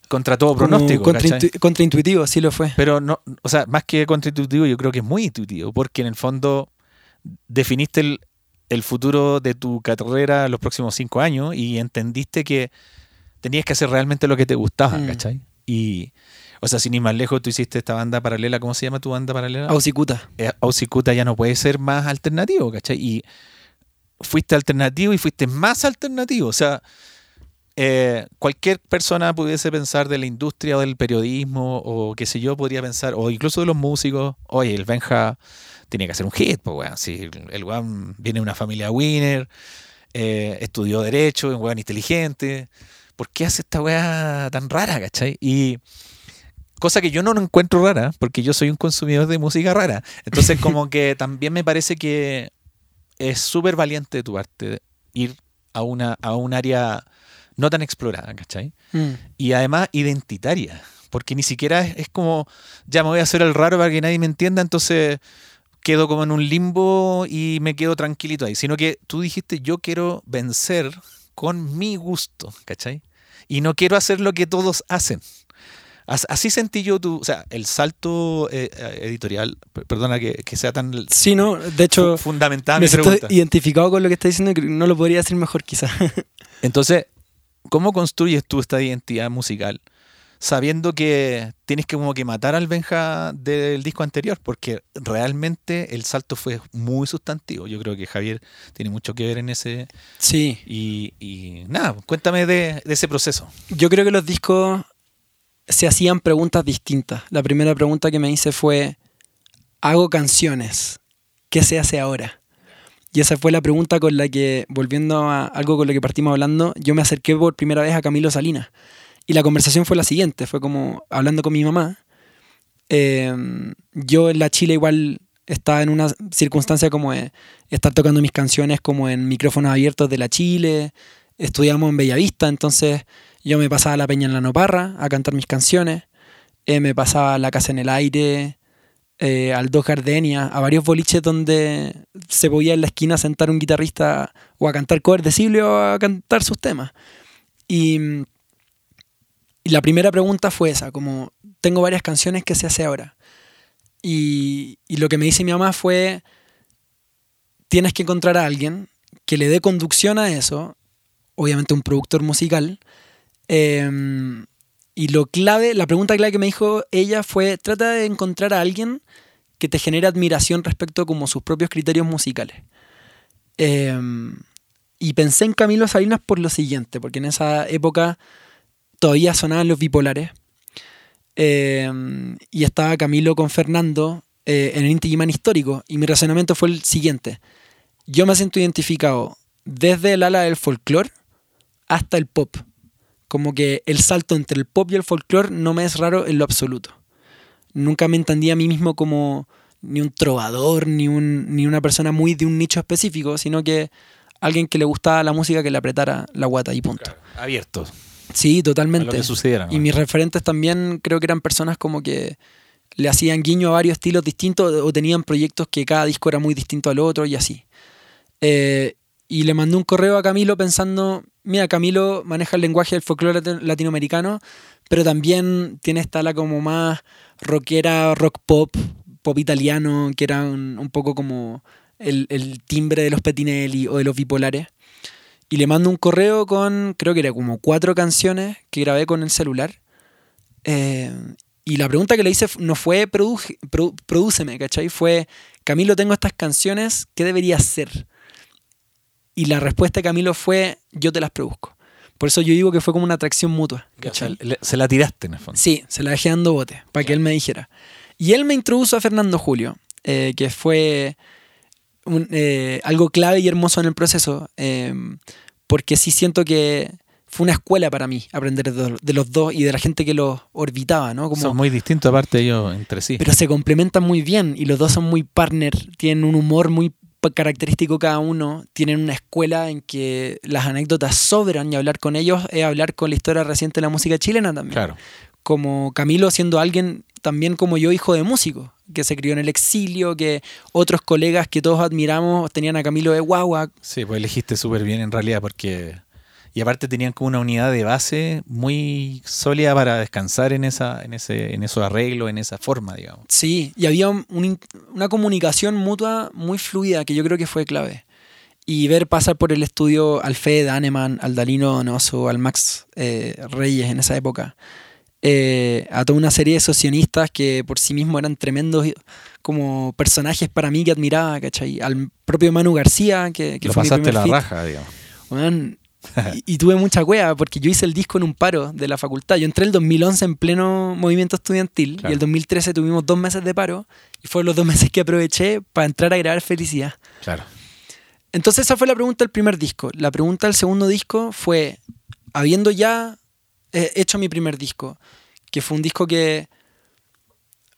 contra todo pronóstico. contraintuitivo, sí lo fue. Pero no, o sea, más que contraintuitivo, yo creo que es muy intuitivo, porque en el fondo definiste el, el futuro de tu carrera los próximos cinco años y entendiste que tenías que hacer realmente lo que te gustaba, Mm. ¿cachai? Y, o sea, sin ir más lejos, tú hiciste esta banda paralela, ¿cómo se llama tu banda paralela? Ausicuta. Eh, Ausicuta ya no puede ser más alternativo, ¿cachai? Y fuiste alternativo y fuiste más alternativo. O sea, eh, cualquier persona pudiese pensar de la industria o del periodismo o qué sé yo, podría pensar, o incluso de los músicos, oye, el Benja tiene que hacer un hit, pues weón. Si el weón viene de una familia winner, eh, estudió Derecho, un weón inteligente. ¿Por qué hace esta weá tan rara, cachai? Y cosa que yo no encuentro rara, porque yo soy un consumidor de música rara. Entonces, como que también me parece que es súper valiente de tu parte ir a, una, a un área no tan explorada, ¿cachai? Mm. Y además identitaria, porque ni siquiera es, es como, ya me voy a hacer el raro para que nadie me entienda, entonces quedo como en un limbo y me quedo tranquilito ahí, sino que tú dijiste, yo quiero vencer con mi gusto, ¿cachai? Y no quiero hacer lo que todos hacen. As- Así sentí yo tu, o sea, el salto eh, eh, editorial, per- perdona que, que sea tan Sí, no, de hecho, fu- fundamentada me mi siento pregunta. identificado con lo que está diciendo que no lo podría decir mejor quizá. Entonces, ¿cómo construyes tú esta identidad musical? Sabiendo que tienes que como que matar al Benja del disco anterior, porque realmente el salto fue muy sustantivo. Yo creo que Javier tiene mucho que ver en ese. sí, Y, y nada, cuéntame de, de ese proceso. yo creo que los discos se hacían preguntas distintas. La primera pregunta que me hice fue, hago canciones, ¿qué se hace ahora? Y esa fue la pregunta con la que, volviendo a algo con lo que partimos hablando, yo me acerqué por primera vez a Camilo Salinas. Y la conversación fue la siguiente, fue como hablando con mi mamá. Eh, yo en la Chile igual estaba en una circunstancia como de estar tocando mis canciones como en micrófonos abiertos de la Chile. Estudiamos en Bellavista, entonces yo me pasaba la peña en la Noparra a cantar mis canciones. Eh, me pasaba la casa en el aire, eh, al Dos Gardenia, a varios boliches donde se podía en la esquina sentar un guitarrista o a cantar cover de o a cantar sus temas. Y, y la primera pregunta fue esa, como tengo varias canciones, ¿qué se hace ahora? Y, y lo que me dice mi mamá fue, tienes que encontrar a alguien que le dé conducción a eso, obviamente un productor musical, eh, y lo clave, la pregunta clave que me dijo ella fue, trata de encontrar a alguien que te genere admiración respecto a como sus propios criterios musicales. Eh, y pensé en Camilo Salinas por lo siguiente, porque en esa época todavía sonaban los bipolares. Eh, y estaba Camilo con Fernando eh, en el Inti histórico. Y mi razonamiento fue el siguiente. Yo me siento identificado desde el ala del folclore hasta el pop. Como que el salto entre el pop y el folclore no me es raro en lo absoluto. Nunca me entendí a mí mismo como ni un trovador, ni, un, ni una persona muy de un nicho específico, sino que alguien que le gustaba la música que le apretara la guata y punto. Abierto Sí, a lo totalmente. que sucediera. ¿no? Y mis referentes también creo que eran personas como que le hacían guiño a varios estilos distintos o tenían proyectos que cada disco era muy distinto al otro y así. Eh, y le mandé un correo a Camilo pensando, mira, Camilo maneja el lenguaje del folclore lat- latinoamericano, pero también tiene esta la como más rockera, rock pop, pop italiano, que era un, poco como el, el timbre de los Petinelli o de los bipolares. Y le mando un correo con, creo que era como cuatro canciones que grabé con el celular. Eh, y la pregunta que le hice no fue "Produje- produ- prodúceme, ¿cachai? Fue, Camilo, tengo estas canciones, ¿qué debería hacer? Y la respuesta de Camilo fue, yo te las produzco. Por eso yo digo que fue como una atracción mutua, se la tiraste en el fondo. Sí, se la dejé dando bote, para que él me dijera. Y él me introdujo a Fernando Julio, eh, que fue un, eh, algo clave y hermoso en el proceso, eh, porque sí siento que fue una escuela para mí aprender de, los dos y de la gente que los orbitaba, ¿no? Como, Son muy distintos aparte ellos entre sí. pero se complementan muy bien y los dos son muy partner, tienen un humor muy característico cada uno, tienen una escuela en que las anécdotas sobran y hablar con ellos es hablar con la historia reciente de la música chilena también claro. como Camilo siendo alguien también como yo, hijo de músico, que se crió en el exilio, que otros colegas que todos admiramos tenían a Camilo de guagua. Sí, pues elegiste súper bien en realidad porque... Y aparte tenían como una unidad de base muy sólida para descansar en esa, en ese, en esos arreglos, en esa forma, digamos. Sí, y había un- una comunicación mutua muy fluida que yo creo que fue clave. Y ver pasar por el estudio al Fede Daneman, al Dalino Donoso, al Max eh, Reyes en esa época, eh, a toda una serie de socionistas que por sí mismos eran tremendos como personajes para mí que admiraba, ¿cachai? Al propio Manu García, que, que Lo fue pasaste la raja, digamos. Weón, y, y tuve mucha cueva porque yo hice el disco en un paro de la facultad. Yo entré el 2011 en pleno movimiento estudiantil Claro. y el 2013 tuvimos dos meses de paro y fueron los dos meses que aproveché para entrar a grabar Felicidad. Claro. Entonces esa fue la pregunta del primer disco. La pregunta del segundo disco fue, habiendo ya eh, hecho mi primer disco, que fue un disco que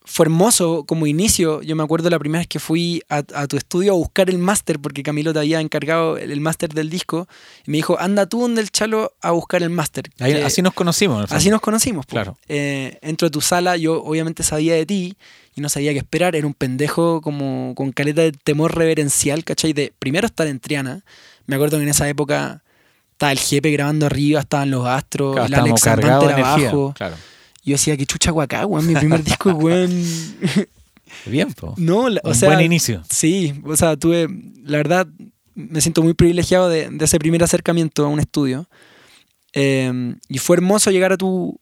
fue hermoso como inicio. Yo me acuerdo la primera vez que fui a, a tu estudio a buscar el máster, porque Camilo te había encargado el, el máster del disco, y me dijo, anda tú donde el chalo a buscar el máster. Que- así nos conocimos. Así nos conocimos. po. Claro. Eh, entro a tu sala, yo obviamente sabía de ti y no sabía qué esperar. Era un pendejo como con caleta de temor reverencial, ¿cachai? De primero estar en Triana. Me acuerdo que en esa época estaba el jefe grabando arriba, estaban los astros, Claro, el Alex abajo. Claro. Yo decía, que chucha guacá, weón, mi primer disco, weón. Bien, po. no, la- o Un sea, buen inicio. Sí, o sea, tuve, la verdad, me siento muy privilegiado de, de ese primer acercamiento a un estudio. Eh, y fue hermoso llegar a tu,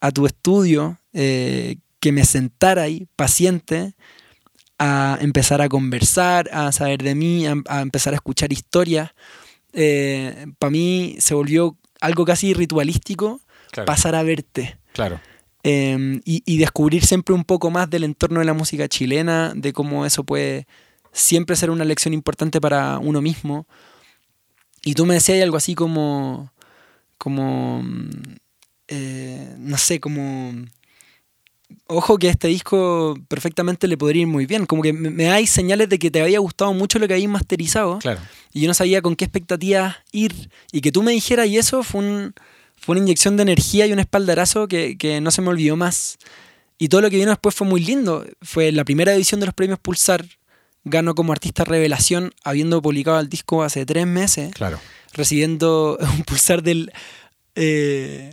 a tu estudio, eh, que me sentara ahí, paciente, a empezar a conversar, a saber de mí, a, a empezar a escuchar historias. Para mí se volvió algo casi ritualístico Claro. pasar a verte. Claro. Eh, y, y descubrir siempre un poco más del entorno de la música chilena, de cómo eso puede siempre ser una lección importante para uno mismo. Y tú me decías algo así como, como, mm, eh, no sé, como, ojo que este disco perfectamente le podría ir muy bien, como que me, me hay señales de que te había gustado mucho lo que habías masterizado Claro. y yo no sabía con qué expectativas ir. Y que tú me dijeras y eso fue, un, fue una inyección de energía y un espaldarazo que, que no se me olvidó más. Y todo lo que vino después fue muy lindo. Fue la primera edición de los premios Pulsar. Ganó como artista revelación, habiendo publicado el disco hace tres meses, Claro. recibiendo un pulsar del, eh,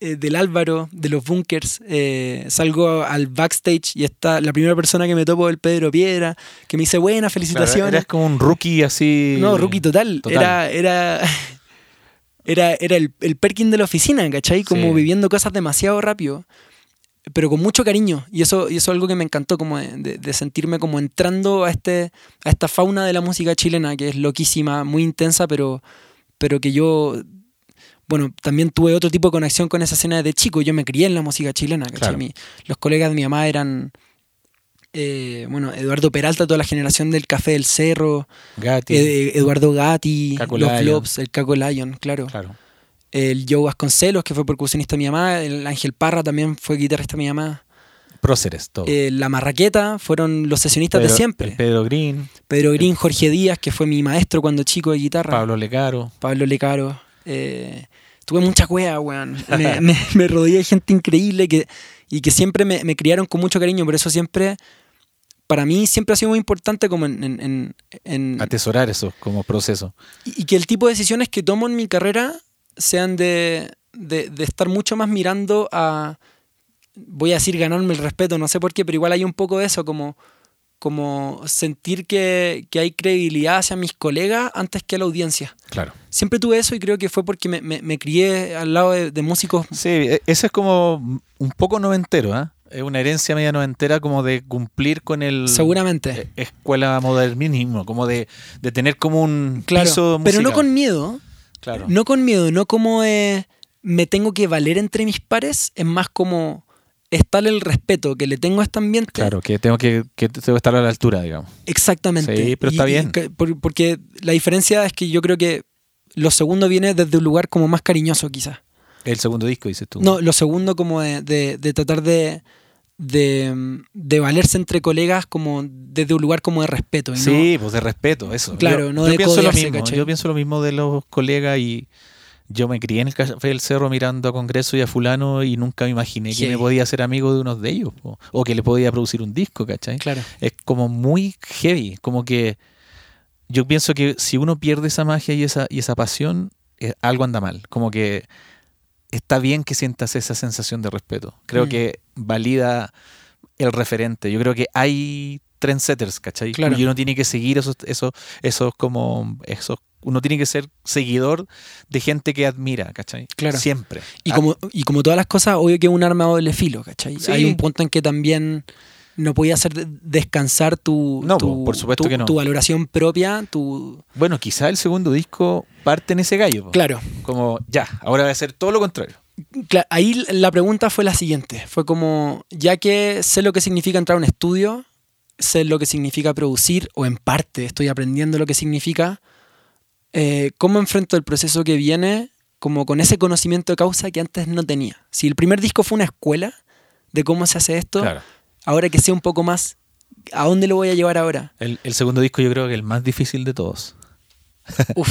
eh, del Álvaro, de los Bunkers. Eh, salgo al backstage y está la primera persona que me topo el Pedro Piedra, que me dice, buena, Claro, felicitaciones. eres como un rookie así. No, rookie total. Total. Era, era, era, era el, el Perkin de la oficina, ¿cachai? Como Sí. viviendo cosas demasiado rápido, pero con mucho cariño. Y eso, y eso es algo que me encantó, como de, de- sentirme como entrando a, este, a esta fauna de la música chilena, que es loquísima, muy intensa, pero, pero que yo... Bueno, también tuve otro tipo de conexión con esa escena de chico. Yo me crié en la música chilena, ¿cachai? Claro. Mi- los colegas de mi mamá eran... eh, bueno, Eduardo Peralta, toda la generación del Café del Cerro, Gatti. Ed- Eduardo Gatti, Caco los Lion. Flops, el Caco Lion, claro. Claro. El Joe Vasconcelos, que fue percusionista de mi mamá. El Ángel Parra también fue guitarrista de mi mamá. Próceres, todo. Eh, la Marraqueta fueron los sesionistas de siempre. Pedro Green, Pedro Green, Jorge Díaz, que fue mi maestro cuando chico de guitarra. Pablo Lecaro. Pablo Lecaro. Eh, tuve mucha cueva, weón. Me, me, me rodeé de gente increíble que, y que siempre me, me criaron con mucho cariño. Por eso siempre, para mí, siempre ha sido muy importante como en- en- en- en, Atesorar eso como proceso. y y que el tipo de decisiones que tomo en mi carrera sean de, de, de estar mucho más mirando a, voy a decir ganarme el respeto, no sé por qué, pero igual hay un poco de eso, como, como sentir que, que hay credibilidad hacia mis colegas antes que a la audiencia. Claro. Siempre tuve eso y creo que fue porque me, me- me crié al lado de, de músicos. Sí, e- eso es como un poco noventero, ¿ah? Es una herencia media noventera como de cumplir con el... Seguramente. eh, Escuela modernismo, como de, de tener como un Claro, piso pero no con miedo, Claro. no con miedo, no como eh, me tengo que valer entre mis pares, es más como está el respeto que le tengo a este ambiente. Claro, que tengo que, que tengo que estar a la altura, digamos. Exactamente. Sí, pero está bien. que- por- porque la diferencia es que yo creo que lo segundo viene desde un lugar como más cariñoso, quizás. El segundo disco, dices tú. No, lo segundo como de, de- de tratar de, de, de valerse entre colegas como desde un lugar como de respeto. no- Sí, pues de respeto, eso. Claro, yo, no yo de pienso lo mismo. ¿cachai? Yo pienso lo mismo de los colegas y yo me crié en el Café del Cerro mirando a Congreso y a fulano y nunca me imaginé que me podía ser amigo de unos de ellos o que le podía producir un disco, ¿cachai? Claro. Es como muy heavy, como que yo pienso que si uno pierde esa magia y esa, y esa pasión, eh, algo anda mal. Como que está bien que sientas esa sensación de respeto. Creo Mm. que valida el referente. Yo creo que hay trendsetters, ¿cachai? Claro. Y uno tiene que seguir esos, esos, esos como esos, uno tiene que ser seguidor de gente que admira, ¿cachai? Claro. Siempre. Y como, y como todas las cosas, obvio que es un arma de doble filo, ¿cachai? Sí. Hay un punto en que también no podía hacer de- descansar tu, No, tu, por supuesto tu- que no. tu valoración propia, tu... Bueno, quizá el segundo disco parte en ese gallo. po. Claro, Como, ya, ahora voy a hacer todo lo contrario. Ahí la pregunta fue la siguiente. Fue como, ya que sé lo que significa entrar a un estudio, sé lo que significa producir, o en parte estoy aprendiendo lo que significa, eh, ¿cómo enfrento el proceso que viene como con ese conocimiento de causa que antes no tenía? Si el primer disco fue una escuela de cómo se hace esto, Claro. Ahora que sé un poco más, ¿a dónde lo voy a llevar ahora? El, el segundo disco yo creo que el más difícil de todos. Uf.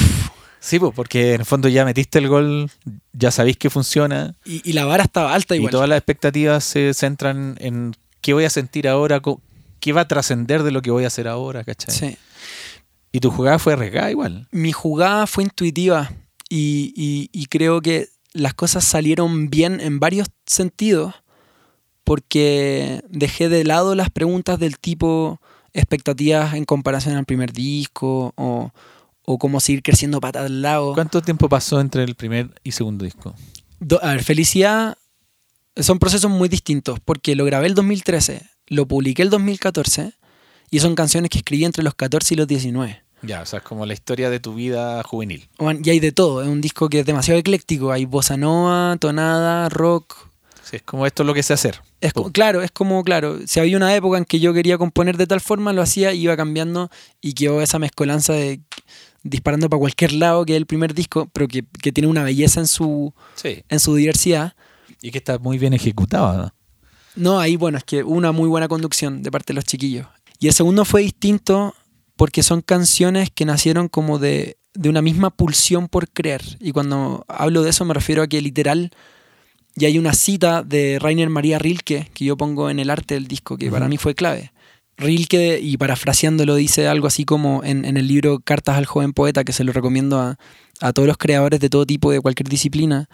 Sí, pues, porque en el fondo ya metiste el gol, ya sabéis que funciona Y, y la vara estaba alta y igual. todas las expectativas se centran en qué voy a sentir ahora, qué va a trascender de lo que voy a hacer ahora, ¿cachai? Sí. Y tu jugada fue arriesgada igual. mi jugada fue intuitiva y, y- y creo que las cosas salieron bien en varios sentidos porque dejé de lado las preguntas del tipo expectativas en comparación al primer disco o, o cómo seguir creciendo para tal lado. ¿Cuánto tiempo pasó entre el primer y segundo disco? Do- a ver, Felicidad son procesos muy distintos porque lo grabé el 2013, lo publiqué el 2014 y son canciones que escribí entre los 14 y los 19. Ya, o sea, es como la historia de tu vida juvenil. Y hay de todo, es un disco que es demasiado ecléctico. Hay bossa nova, tonada, rock. Sí, es como esto es lo que sé hacer. Es claro, es como, claro, si había una época en que yo quería componer de tal forma, lo hacía, iba cambiando y quedó esa mezcolanza de disparando para cualquier lado, que es el primer disco, pero que, que tiene una belleza en su, Sí. en su diversidad. Y que está muy bien ejecutado. ¿no? No, ahí, bueno, es que hubo una muy buena conducción de parte de los chiquillos. Y el segundo fue distinto porque son canciones que nacieron como de, de una misma pulsión por creer. Y cuando hablo de eso me refiero a que literal, y hay una cita de Rainer María Rilke que yo pongo en el arte del disco, que para mí fue clave. Rilke, y parafraseándolo, dice algo así como en, en el libro Cartas al joven poeta, que se lo recomiendo a, a todos los creadores de todo tipo, de cualquier disciplina.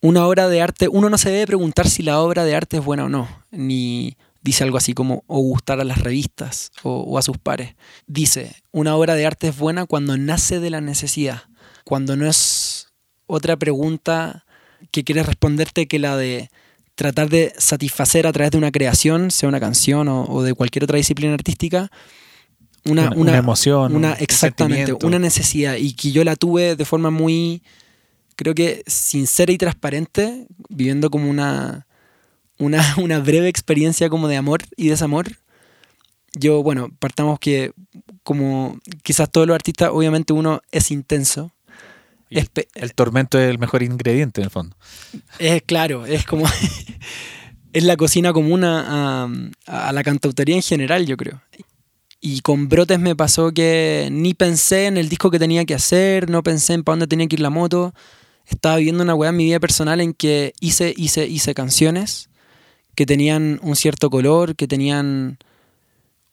Una obra de arte, uno no se debe preguntar si la obra de arte es buena o no, ni dice algo así como o gustar a las revistas o, o a sus pares. Dice, una obra de arte es buena cuando nace de la necesidad, cuando no es otra pregunta que quieres responderte que la de tratar de satisfacer a través de una creación, sea una canción o, o de cualquier otra disciplina artística, una, Una, una emoción. una, un exactamente, una necesidad y que yo la tuve de forma muy, creo que sincera y transparente, viviendo como una, una, una breve experiencia como de amor y desamor. Yo, bueno, partamos que como quizás todos los artistas, obviamente uno es intenso. El, Espe- el tormento es el mejor ingrediente en el fondo. Es claro, es como. es la cocina común a, a- a la cantautoría en general, yo creo. Y con Brotes me pasó que ni pensé en el disco que tenía que hacer, no pensé en para dónde tenía que ir la moto. Estaba viviendo una weá en mi vida personal en que hice, hice, hice canciones que tenían un cierto color, que tenían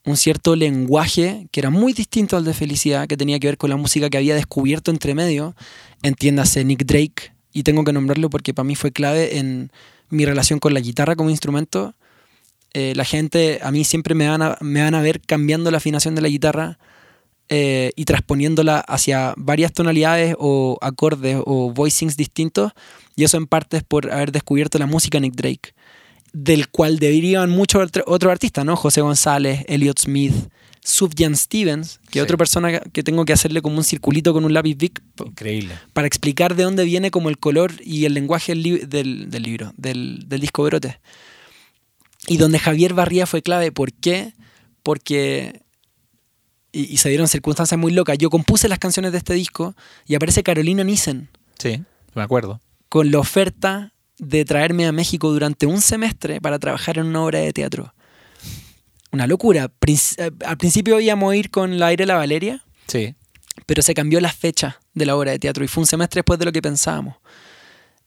un cierto lenguaje que era muy distinto al de Felicidad, que tenía que ver con la música que había descubierto entre medio. Entiéndase Nick Drake, y tengo que nombrarlo porque para mí fue clave en mi relación con la guitarra como instrumento. Eh, la gente, a mí siempre me van a, me van a ver cambiando la afinación de la guitarra eh, y transponiéndola hacia varias tonalidades o acordes o voicings distintos. Y eso en parte es por haber descubierto la música Nick Drake, del cual derivan muchos otros artistas, ¿no? José González, Elliot Smith, Sufjan Stevens, que es otra persona que tengo que hacerle como un circulito con un lápiz Bic. Increíble. Para explicar de dónde viene como el color y el lenguaje del, libro, del, disco Brote. Y donde Javier Barría fue clave. ¿Por qué? Porque. Y, se dieron circunstancias muy locas. Yo compuse las canciones de este disco y aparece Carolina Nissen. Sí, me acuerdo. Con la oferta de traerme a México durante un semestre para trabajar en una obra de teatro una locura. Eh, al principio íbamos a ir con la aire la Valeria. Sí. Pero se cambió la fecha de la obra de teatro y fue un semestre después de lo que pensábamos.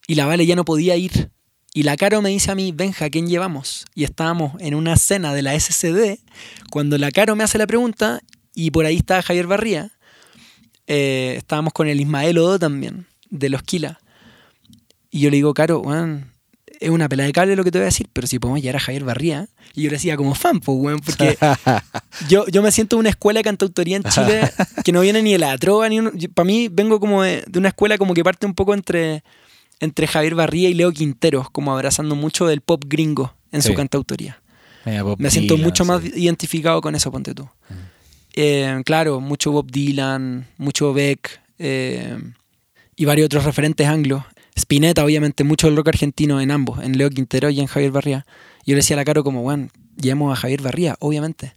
Y la Vale ya no podía ir. Y la Caro me dice a mí, Benja, ¿quién llevamos? Y estábamos en una cena de la SCD cuando la Caro me hace la pregunta y por ahí estaba Javier Barría. Eh, estábamos con el Ismael Odo también, de los Kila. Y yo le digo, Caro, bueno, es una pela de cable lo que te voy a decir, pero si podemos llegar a Javier Barría. Y yo le decía como fan, pues, weón, porque yo, yo me siento en una escuela de cantautoría en Chile que no viene ni de la trova, ni Para mí vengo como de, una escuela como que parte un poco entre, entre Javier Barría y Leo Quinteros, como abrazando mucho del pop gringo en su cantautoría. me siento mucho más identificado con eso, ponte tú. Mm. Eh, claro, mucho Bob Dylan, mucho Beck eh, y varios otros referentes anglos. Spinetta, obviamente, mucho del rock argentino en ambos, en Leo Quintero y en Javier Barría. Yo le decía a la Caro como, bueno, llevamos a Javier Barría, obviamente.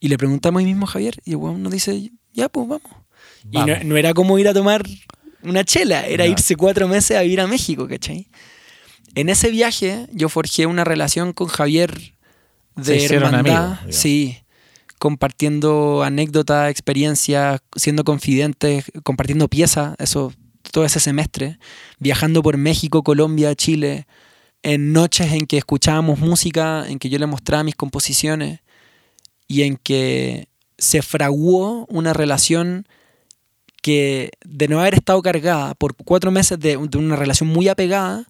Y le preguntamos ahí mismo a Javier y el weón nos dice, ya, pues vamos. Y no, era como ir a tomar una chela, era irse cuatro meses a vivir a México, ¿cachai? En ese viaje yo forjé una relación con Javier de hermandad, sí, compartiendo anécdotas, experiencias, siendo confidentes, compartiendo piezas, eso todo ese semestre, viajando por México, Colombia, Chile, en noches en que escuchábamos música, en que yo le mostraba mis composiciones y en que se fraguó una relación que de no haber estado cargada por cuatro meses de, una relación muy apegada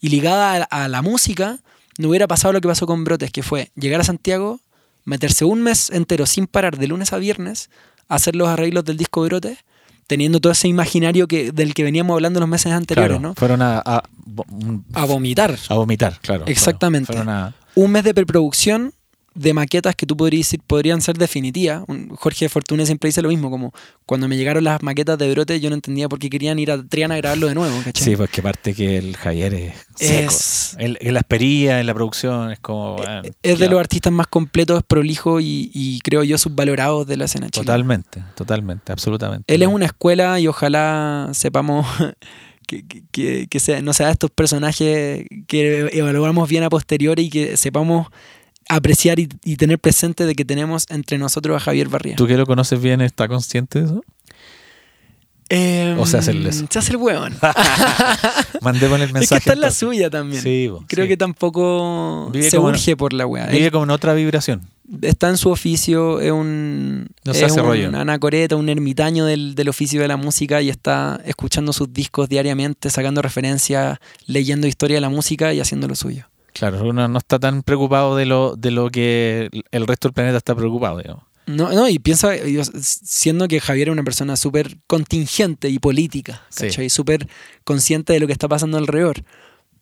y ligada a, la música, no hubiera pasado lo que pasó con Brotes, que fue llegar a Santiago, meterse un mes entero sin parar de lunes a viernes, hacer los arreglos del disco Brotes teniendo todo ese imaginario que, del que veníamos hablando los meses anteriores, ¿no? Fueron a, a, vomitar. A vomitar, claro. Exactamente. Un mes de preproducción de maquetas que tú podrías decir podrían ser definitivas. Jorge Fortuna siempre dice lo mismo, como cuando me llegaron las maquetas de Brote yo no entendía por qué querían ir a Triana a grabarlo de nuevo. Sí, porque aparte que el Javier es seco. en la espería, en la producción, es como... Eh, es de los artistas más completos, prolijo y, y, creo yo subvalorados de la escena chilena. Totalmente, totalmente, absolutamente. Él es una escuela y ojalá sepamos... Que, que, que, sea, no sea estos personajes que evaluamos bien a posteriori y que sepamos apreciar y, tener presente de que tenemos entre nosotros a Javier Barría. ¿Tú que lo conoces bien, está consciente de eso? Em, ¿O se hace el eso? Se hace el hueón. Mandé con el mensaje. Es que está en la suya también. Sí, Creo que tampoco se urge por la weá. Vive como en otra vibración. Está en su oficio, es un, no es un anacoreta, un ermitaño del, del, oficio de la música y está escuchando sus discos diariamente, sacando referencias, leyendo historia de la música y haciendo lo suyo. Claro, uno no está tan preocupado de lo, de lo que el resto del planeta está preocupado, digamos. No, no, y piensa, siendo que Javier es una persona súper contingente y política, ¿cachai? Súper consciente de lo que está pasando alrededor.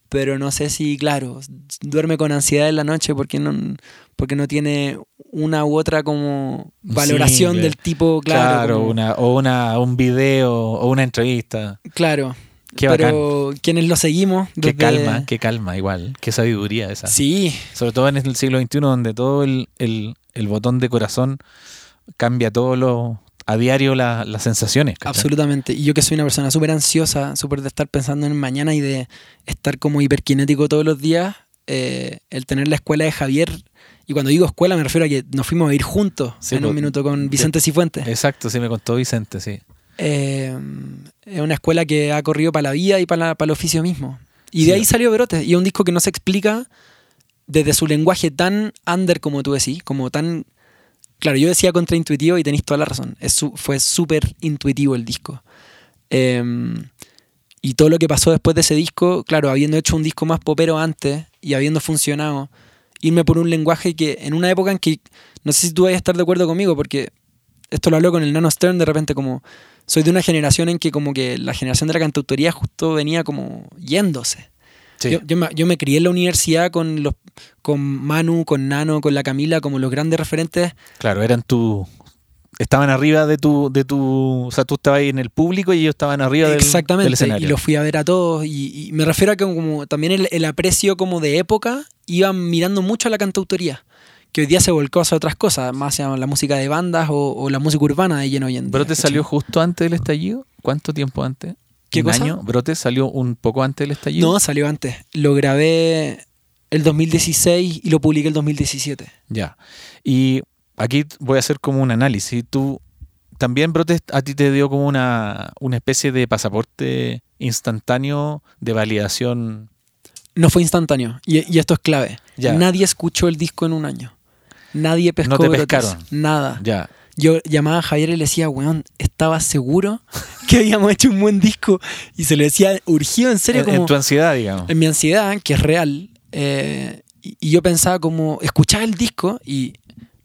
Pero no sé si, claro, duerme con ansiedad en la noche porque no, porque no tiene una u otra como valoración del tipo, claro. una, o una, un video o una entrevista. Claro, pero quienes lo seguimos. Qué calma, qué calma, igual. Qué sabiduría esa. Sí. Sobre todo en el siglo XXI, donde todo el, botón de corazón cambia todo lo. a diario las sensaciones. Absolutamente. Y yo que soy una persona súper ansiosa, súper de estar pensando en mañana y de estar como hiperkinético todos los días, eh, el tener la escuela de Javier. Y cuando digo escuela me refiero a que nos fuimos a ir juntos en un pues, minuto con Vicente Cifuentes. Exacto, sí, me contó Vicente, sí. Eh, es una escuela que ha corrido para la vida y para, el oficio mismo. Y de ahí salió Brotes. Y es un disco que no se explica desde su lenguaje tan under como tú decís, como tan... Claro, yo decía contraintuitivo y tenéis toda la razón. Es fue súper intuitivo el disco. Em, Y todo lo que pasó después de ese disco, claro, habiendo hecho un disco más popero antes y habiendo funcionado, irme por un lenguaje que en una época en que, no sé si tú vayas a estar de acuerdo conmigo, porque esto lo hablo con el Nano Stern de repente como, soy de una generación en que como que la generación de la cantautoría justo venía como yéndose. Sí. Yo, yo me, yo me crié en la universidad con los con Manu, con Nano, con la Camila, como los grandes referentes. Claro, eran tu. Estaban arriba de tu, de tu. O sea, tú estabas ahí en el público y ellos estaban arriba del, Exactamente. del escenario. y los fui a ver a todos. Y, y me refiero a que como también el, el aprecio como de época, iban mirando mucho a la cantautoría. Que hoy día se volcó hacia otras cosas, más hacia la música de bandas o, o la música urbana de lleno hoy en día, ¿Brote ¿cachai? salió justo antes del estallido? ¿Cuánto tiempo antes? ¿Qué ¿Un cosa? año? ¿Brote salió un poco antes del estallido? No, salió antes. Lo grabé el 2016 y lo publiqué el 2017. Ya. Y aquí voy a hacer como un análisis. Tú también, Brote, a ti te dio como una, una especie de pasaporte instantáneo de validación. No fue instantáneo. Y, y esto es clave. Ya. Nadie escuchó el disco en un año. Nadie pescó No te Brotes. pescaron. Nada. Ya. Yo llamaba a Javier y le decía, weón, ¿estaba seguro que habíamos hecho un buen disco? Y se lo decía urgido, en serio, En, como en tu ansiedad, digamos. en mi ansiedad, que es real. eh, y, y yo pensaba como, escuchaba el disco y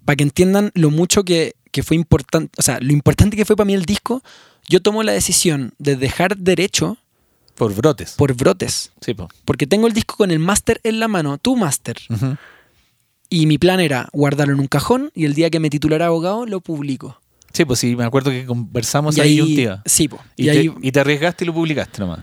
para que entiendan lo mucho que, que fue importante, o sea, lo importante que fue para mí el disco, yo tomo la decisión de dejar derecho Por brotes. por brotes. Sí, po. Porque tengo el disco con el máster en la mano, tu máster. Y mi plan era guardarlo en un cajón y el día que me titulara abogado lo publico. Sí, pues sí, me acuerdo que conversamos y ahí un día. Sí, po. Y, ahí, y te arriesgaste y lo publicaste nomás.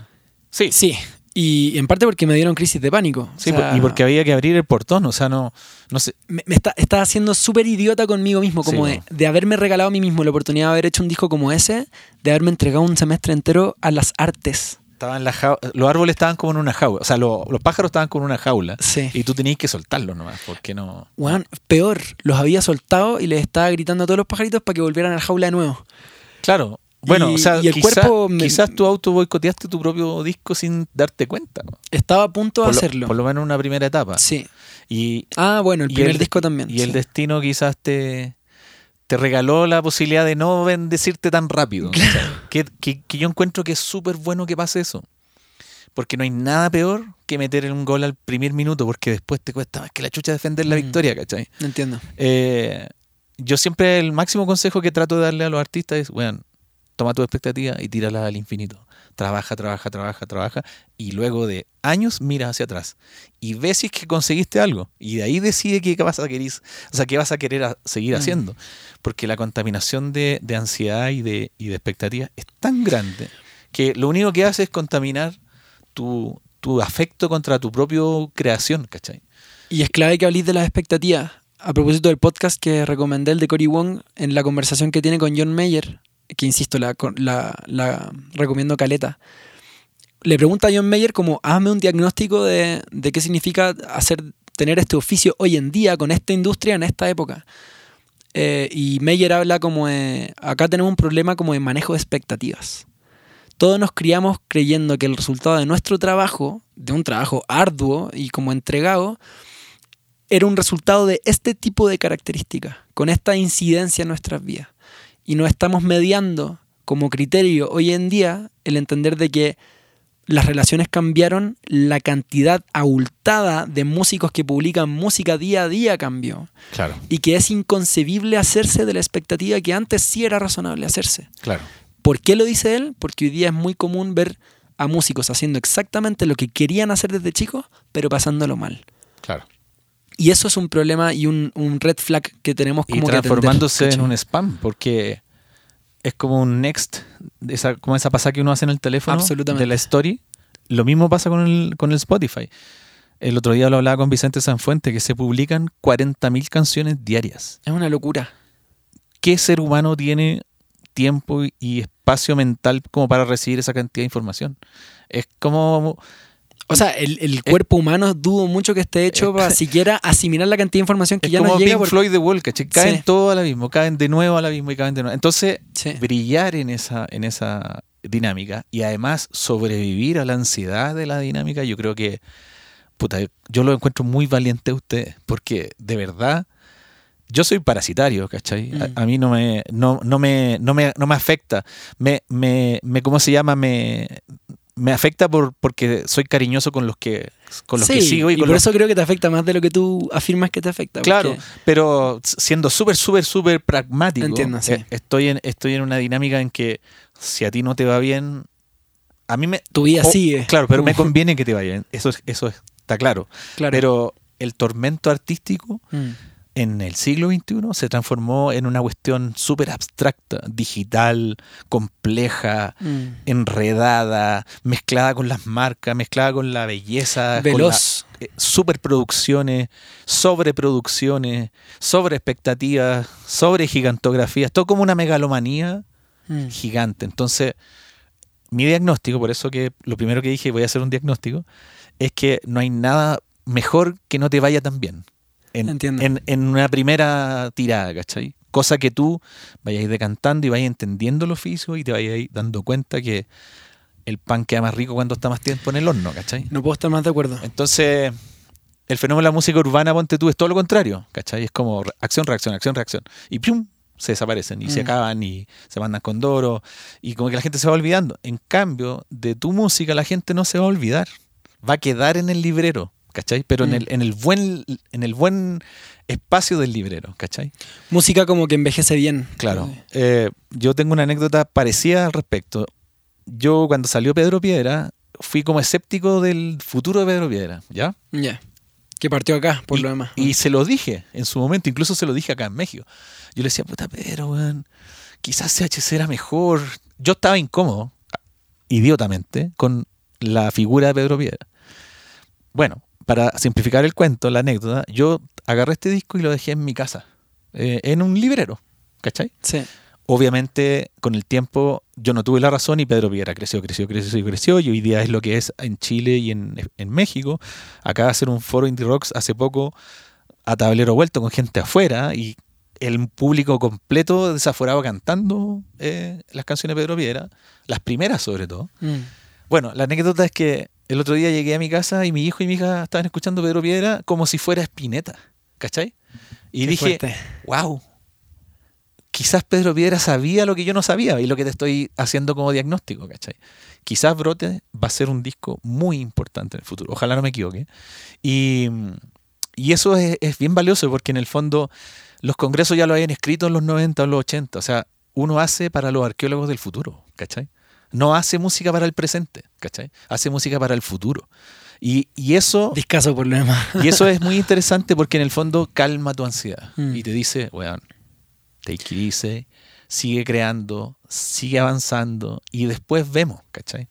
Sí, sí. Y en parte porque me dieron crisis de pánico. Sí, O sea, y porque había que abrir el portón, o sea, no, no sé. me, me está, estaba haciendo súper idiota conmigo mismo, como Sí, de, de haberme regalado a mí mismo la oportunidad de haber hecho un disco como ese, de haberme entregado un semestre entero a las artes. Estaban las jau- los árboles estaban como en una jaula, o sea, lo- los pájaros estaban como en una jaula. Sí. Y tú tenías que soltarlos nomás, porque no. Weón, peor, los había soltado y les estaba gritando a todos los pajaritos para que volvieran a la jaula de nuevo. Claro. Bueno, Y- o sea, y el quizá- cuerpo me- quizás tú auto boicoteaste tu propio disco sin darte cuenta. Estaba a punto de Por, lo, hacerlo. por lo menos en una primera etapa. Sí. Y, Ah, bueno, el primer disco también. Y el destino quizás te, te regaló la posibilidad de no bendecirte tan rápido. Que, que- que yo encuentro que es súper bueno que pase eso. Porque no hay nada peor que meter un gol al primer minuto, porque después te cuesta más que la chucha defender la Mm. victoria, ¿cachai? No entiendo. Eh, yo siempre el máximo consejo que trato de darle a los artistas es, bueno, toma tu expectativa y tírala al infinito. Trabaja, trabaja, trabaja, trabaja y luego de años mira hacia atrás y ves si es que conseguiste algo y de ahí decide qué vas a querer, o sea, qué vas a querer a- seguir Mm. haciendo. Porque la contaminación de, de ansiedad y de, y de expectativas es tan grande que lo único que hace es contaminar tu, tu afecto contra tu propia creación, ¿cachai? Y es clave que habléis de las expectativas. A propósito del podcast que recomendé, el de Cory Wong, en la conversación que tiene con John Mayer, que insisto, la, recomiendo caleta. Le pregunta a John Mayer como, hazme un diagnóstico de, qué significa hacer, tener este oficio hoy en día con esta industria en esta época. Eh, y Mayer habla como de, acá tenemos un problema como de manejo de expectativas. Todos nos criamos creyendo que el resultado de nuestro trabajo, de un trabajo arduo y como entregado, era un resultado de este tipo de características, con esta incidencia en nuestras vidas. Y no estamos mediando como criterio hoy en día el entender de que las relaciones cambiaron, la cantidad abultada de músicos que publican música día a día cambió. Claro, Y que es inconcebible hacerse de la expectativa que antes sí era razonable hacerse. claro. ¿Por qué lo dice él? Porque hoy día es muy común ver a músicos haciendo exactamente lo que querían hacer desde chicos, pero pasándolo mal. Claro. Y eso es un problema y un, un red flag que tenemos y como que atender, transformándose en un spam, porque es como un next, esa, como esa pasada que uno hace en el teléfono Absolutamente. de la story. Lo mismo pasa con el, con el Spotify. El otro día lo hablaba con Vicente Sanfuente, que se publican 40.000 canciones diarias. Es una locura. ¿Qué ser humano tiene tiempo y espacio mental como para recibir esa cantidad de información? Es como... O sea, el, el cuerpo humano dudo mucho que esté hecho para siquiera asimilar la cantidad de información que Es ya como nos llega. Pink por- Floyd The Wall, ¿cachai? Caen Sí. todo al abismo, caen de nuevo al abismo y caen de nuevo. Entonces, Sí. brillar en esa, en esa dinámica y además sobrevivir a la ansiedad de la dinámica, yo creo que, puta, yo lo encuentro muy valiente a ustedes, porque de verdad, yo soy parasitario, ¿cachai? A- Mm. A, mí no me, no, no me, no me, no me afecta. Me, me, me, ¿cómo se llama? Me, me afecta por, porque soy cariñoso con los que, con los Sí, que sigo y, y con por los- eso creo que te afecta más de lo que tú afirmas que te afecta. Claro, porque- pero siendo súper, súper, súper pragmático, Entiendo, sí. eh, estoy, en, estoy en una dinámica en que si a ti no te va bien, a mí me... Tu vida sigue. Claro, pero me Como- conviene que te vaya bien, eso, es- eso está claro. Claro. Pero el tormento artístico Mm. En el siglo XXI se transformó en una cuestión súper abstracta, digital, compleja, Mm. enredada, mezclada con las marcas, mezclada con la belleza, con la- Veloz. eh, superproducciones, sobreproducciones, sobre expectativas, sobre gigantografías, todo como una megalomanía Mm. gigante. Entonces, mi diagnóstico, por eso que lo primero que dije, voy a hacer un diagnóstico, es que no hay nada mejor que no te vaya tan bien. En, Entiendo. en- en una primera tirada, ¿cachai? Cosa que tú vayas decantando y vayas entendiendo el oficio y te vayas dando cuenta que el pan queda más rico cuando está más tiempo en el horno, ¿cachai? No puedo estar más de acuerdo. Entonces, el fenómeno de la música urbana, ponte tú, es todo lo contrario, ¿cachai? Es como acción, reacción, acción, reacción. Y ¡pium! se desaparecen y se Mm. acaban y se mandan con Doro y como que la gente se va olvidando. En cambio, de tu música la gente no se va a olvidar. Va a quedar en el librero, ¿cachai? Pero en, Mm. el, en, el buen, en el buen espacio del librero, ¿cachai? Música como que envejece bien. Claro. Eh, yo tengo una anécdota parecida al respecto. Yo cuando salió Pedro Piedra fui como escéptico del futuro de Pedro Piedra, ¿ya? Ya. Que partió acá, por y, lo demás. y se lo dije en su momento, incluso se lo dije acá en México. Yo le decía, puta, pero, weón, quizás CHC era mejor. Yo estaba incómodo, idiotamente, con la figura de Pedro Piedra. Bueno, para simplificar el cuento, la anécdota, yo agarré este disco y lo dejé en mi casa, eh, en un librero, ¿cachai? Sí. Obviamente, con el tiempo, yo no tuve la razón y Pedro Piedra creció, creció, creció y creció. Y hoy día es lo que es en Chile y en, en México. Acaba de hacer un foro Indie Rocks hace poco a tablero vuelto con gente afuera y el público completo desaforado cantando eh, las canciones de Pedro Piedra, las primeras sobre todo. Mm. Bueno, la anécdota es que el otro día llegué a mi casa y mi hijo y mi hija estaban escuchando Pedro Piedra como si fuera Spinetta, ¿cachai? Y Qué dije, fuerte. wow, quizás Pedro Piedra sabía lo que yo no sabía y lo que te estoy haciendo como diagnóstico, ¿cachai? Quizás Brote va a ser un disco muy importante en el futuro, ojalá no me equivoque. Y, y eso es, es bien valioso porque en el fondo los congresos ya lo habían escrito en los 90 o los 80, o sea, uno hace para los arqueólogos del futuro, ¿cachai? No hace música para el presente, ¿cachai? Hace música para el futuro. Y, y eso... Discaso por lo demás. Y eso es muy interesante porque en el fondo calma tu ansiedad Mm. y te dice, weón, take it easy, sigue creando, sigue avanzando y después vemos, ¿cachai?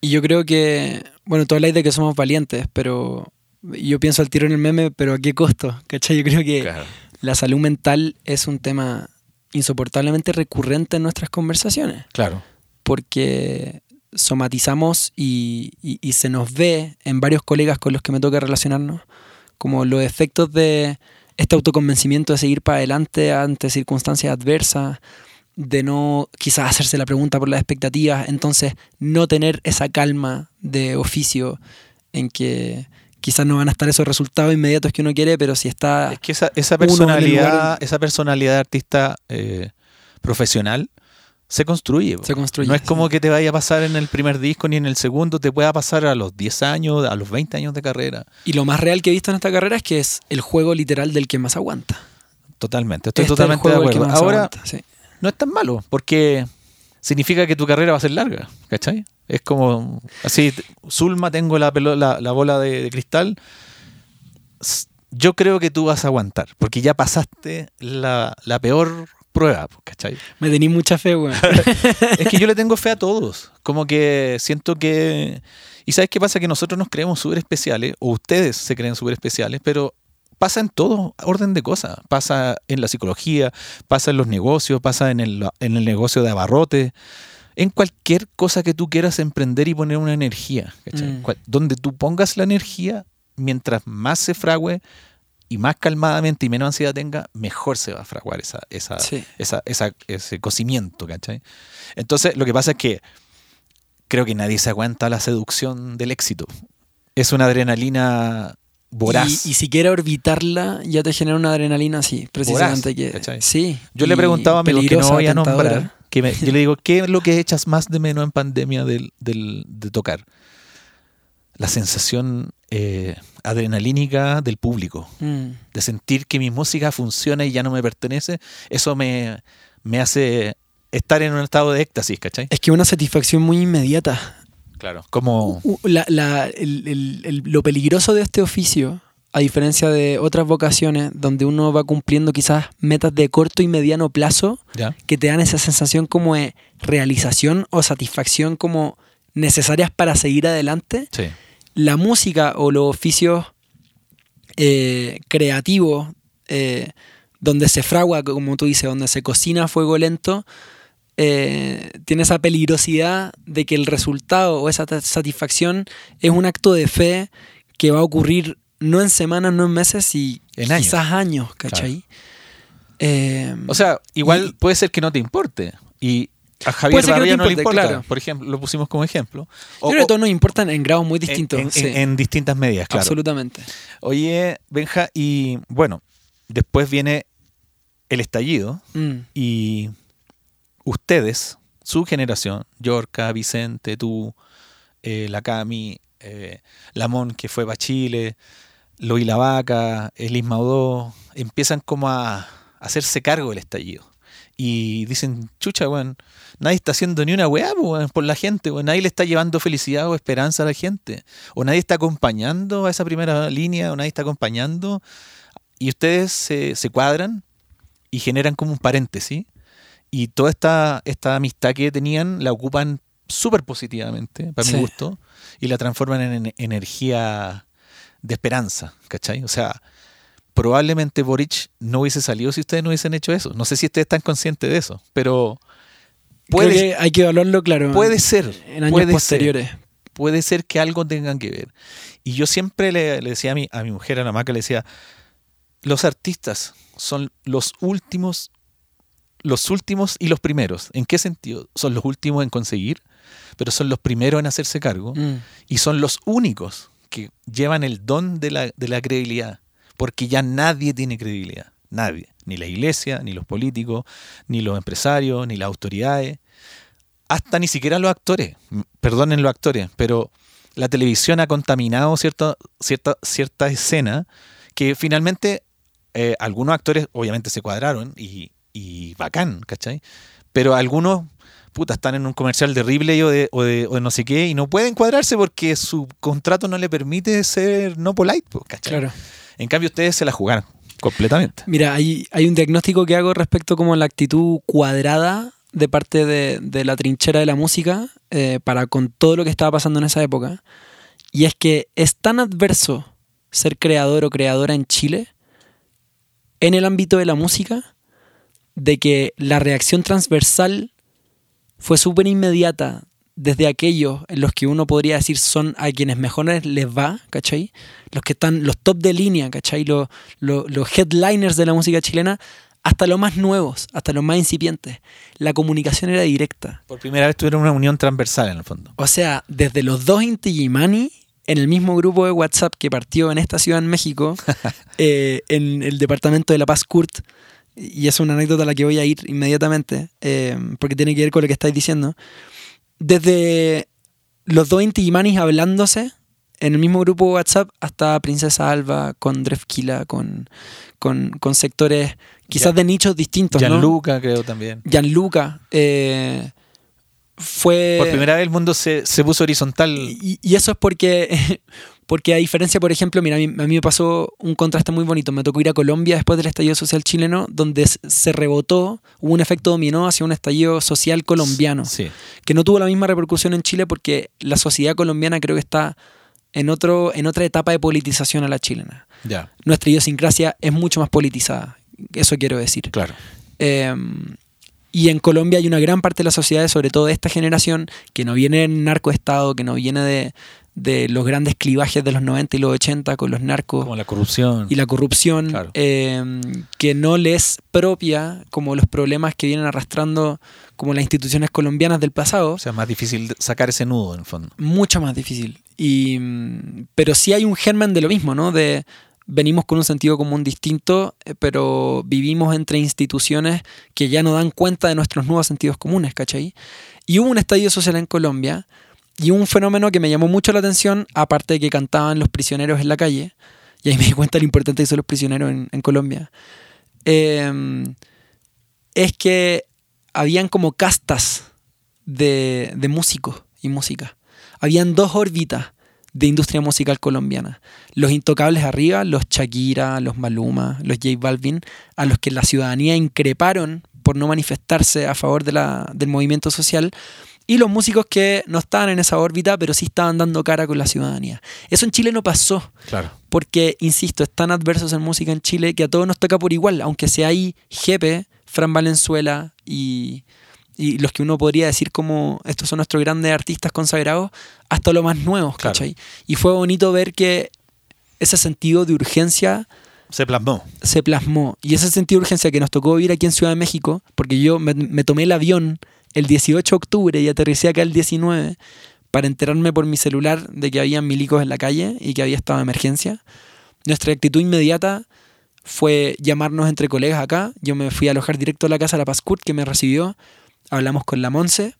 Y yo creo que, bueno, tú habláis de que somos valientes, pero yo pienso al tiro en el meme, pero ¿a qué costo? ¿Cachai? Yo creo que Claro. la salud mental es un tema insoportablemente recurrente en nuestras conversaciones, Claro. Porque somatizamos y, y- y se nos ve en varios colegas con los que me toca relacionarnos como los efectos de este autoconvencimiento de seguir para adelante ante circunstancias adversas, de no quizás hacerse la pregunta por las expectativas, entonces no tener esa calma de oficio en que quizás no van a estar esos resultados inmediatos que uno quiere, pero si está... Es que esa, esa en personalidad, esa personalidad de artista eh, profesional se construye. Se construye, No es como que te vaya a pasar en el primer disco ni en el segundo, te pueda pasar a los 10 años, a los 20 años de carrera. Y lo más real que he visto en esta carrera es que es el juego literal del que más aguanta. Totalmente, estoy Este totalmente de acuerdo. Ahora, aguanta, sí. no es tan malo, porque significa que tu carrera va a ser larga, ¿cachai? Es como, así, Zulma, tengo la, la, la bola de, de cristal, yo creo que tú vas a aguantar, porque ya pasaste la, la peor prueba, ¿cachai? Me tení mucha fe, weón. Es que yo le tengo fe a todos, como que siento que... ¿Y sabes qué pasa? Que nosotros nos creemos súper especiales, o ustedes se creen súper especiales, pero pasa en todo orden de cosas. Pasa en la psicología, pasa en los negocios, pasa en el, en el negocio de abarrotes, en cualquier cosa que tú quieras emprender y poner una energía. ¿cachai? Mm. Donde tú pongas la energía, mientras más se frague y más calmadamente y menos ansiedad tenga, mejor se va a fraguar esa, esa, Sí. esa, esa- ese cocimiento, ¿cachai? Entonces, lo que pasa es que creo que nadie se aguanta la seducción del éxito. Es una adrenalina voraz. Y, y si quiere orbitarla, ya te genera una adrenalina así, precisamente. Voraz, que, sí. Yo le preguntaba a amigos que no voy a nombrar, Que me- yo le digo, ¿qué es lo que echas más de menos en pandemia del, del- de tocar? La sensación eh, adrenalínica del público, Mm. de sentir que mi música funciona y ya no me pertenece, eso me, me hace estar en un estado de éxtasis, ¿cachai? Es que una satisfacción muy inmediata. Claro. Como... La- la- el- el- el- lo peligroso de este oficio, a diferencia de otras vocaciones, donde uno va cumpliendo quizás metas de corto y mediano plazo, ¿Ya? que te dan esa sensación como de realización o satisfacción como necesarias para seguir adelante, Sí. la música o los oficios eh, creativos, eh, donde se fragua, como tú dices, donde se cocina a fuego lento, eh, tiene esa peligrosidad de que el resultado o esa satisfacción es un acto de fe que va a ocurrir no en semanas, no en meses, y En años. quizás años, ¿cachai? O sea, igual Y- puede ser que no te importe. Y a Javier que no no, le importa. claro. Por ejemplo, lo pusimos como ejemplo. yo O- creo que todos nos importan en grados muy distintos. En, sí, en- en distintas medidas, claro. Absolutamente. Oye, Benja, y bueno, después viene el estallido Mm. y ustedes, su generación, Yorca, Vicente, tú, eh, la Cami, eh, Lamón, que fue para Chile, Loy la Vaca, Elis Maudó, empiezan como a hacerse cargo del estallido. Y dicen, chucha, weón, nadie está haciendo ni una weá weón, por la gente, weón. nadie le está llevando felicidad o esperanza a la gente, o nadie está acompañando a esa primera línea, o nadie está acompañando, y ustedes se, se cuadran y generan como un paréntesis, y toda esta, esta amistad que tenían la ocupan súper positivamente, para Sí. mi gusto, y la transforman en, en energía de esperanza, ¿cachai? O sea, probablemente Boric no hubiese salido si ustedes no hubiesen hecho eso. No sé si ustedes están conscientes de eso, pero puede, que hay que evaluarlo, claro. puede ser. en años puede ser, posteriores. puede ser que algo tengan que ver. Y yo siempre le, le decía a mi, a mi mujer, a la maca, le decía, los artistas son los últimos, los últimos y los primeros. ¿En qué sentido? Son los últimos en conseguir, pero son los primeros en hacerse cargo Mm. y son los únicos que llevan el don de la, de la credibilidad, porque ya nadie tiene credibilidad, nadie, ni la iglesia, ni los políticos, ni los empresarios, ni las autoridades, hasta ni siquiera los actores, perdonen los actores, pero la televisión ha contaminado cierta, cierta, cierta escena que finalmente eh, algunos actores obviamente se cuadraron y, y bacán, ¿cachai? Pero algunos puta, están en un comercial de Ripley o de, o, de, o de no sé qué y no pueden cuadrarse porque su contrato no le permite ser no polite, po, ¿cachai? Claro. En cambio, ustedes se la jugaron completamente. Mira, hay, hay un diagnóstico que hago respecto como la actitud cuadrada de parte de, de la trinchera de la música eh, para con todo lo que estaba pasando en esa época. Y es que es tan adverso ser creador o creadora en Chile en el ámbito de la música de que la reacción transversal fue súper inmediata desde aquellos en los que uno podría decir son a quienes mejor les va, ¿cachai? Los que están, los top de línea, ¿cachai? Los, los, los headliners de la música chilena, hasta los más nuevos, hasta los más incipientes. La comunicación era directa. Por primera vez tuvieron una unión transversal en el fondo. O sea, desde los dos Inti Gimani, en el mismo grupo de WhatsApp que partió en esta ciudad en México, eh, en el departamento de La Paz Kurt, y es una anécdota a la que voy a ir inmediatamente, eh, porque tiene que ver con lo que estáis diciendo. Desde los dos Inti hablándose en el mismo grupo WhatsApp hasta Princesa Alba, con Drefkila, con, con, con sectores quizás de nichos distintos, ¿no? Gianluca, creo también. Gianluca. eh, fue... Por primera vez el mundo se, se puso horizontal. Y, y eso es porque, porque a diferencia, por ejemplo, mira, a mí, a mí me pasó un contraste muy bonito. Me tocó ir a Colombia después del estallido social chileno, donde se rebotó, hubo un efecto dominó hacia un estallido social colombiano, Sí. que no tuvo la misma repercusión en Chile porque la sociedad colombiana creo que está en, otro, en otra etapa de politización a la chilena. Nuestra idiosincrasia es mucho más politizada, eso quiero decir. claro. Eh, y en Colombia hay una gran parte de la sociedad, sobre todo de esta generación, que no viene del narcoestado, que no viene de, de los grandes clivajes de los 90 y los 80 con los narcos Como la corrupción. y la corrupción, Claro. eh, que no les propia como los problemas que vienen arrastrando como las instituciones colombianas del pasado, O sea, más difícil sacar ese nudo en el fondo. mucho más difícil. Y, mm, pero sí hay un germen de lo mismo, ¿no? De, venimos con un sentido común distinto, eh, pero vivimos entre instituciones que ya no dan cuenta de nuestros nuevos sentidos comunes, ¿cachai? Y hubo un estallido social en Colombia y un fenómeno que me llamó mucho la atención, aparte de que cantaban los prisioneros en la calle, y ahí me di cuenta lo importante que son los prisioneros en, Colombia, eh, es que habían como castas de, de músicos y música. Habían dos órbitas de industria musical colombiana. Los intocables arriba, los Shakira, los Maluma, los J Balvin, a los que la ciudadanía increparon por no manifestarse a favor de la, del movimiento social, y los músicos que no estaban en esa órbita, pero sí estaban dando cara con la ciudadanía. Eso en Chile no pasó, Claro. porque, insisto, están adversos en música en Chile que a todos nos toca por igual, aunque sea ahí Jepe, Fran Valenzuela y, y los que uno podría decir como estos son nuestros grandes artistas consagrados, hasta los más nuevos, Claro. ¿cachai? Y fue bonito ver que ese sentido de urgencia Se plasmó. se plasmó. Y ese sentido de urgencia que nos tocó vivir aquí en Ciudad de México, porque yo me, me tomé el avión el 18 de octubre y aterricé acá el 19 para enterarme por mi celular de que había milicos en la calle y que había estado de emergencia. Nuestra actitud inmediata fue llamarnos entre colegas acá. Yo me fui a alojar directo a la casa de la Pascurt que me recibió. Hablamos con la Monse,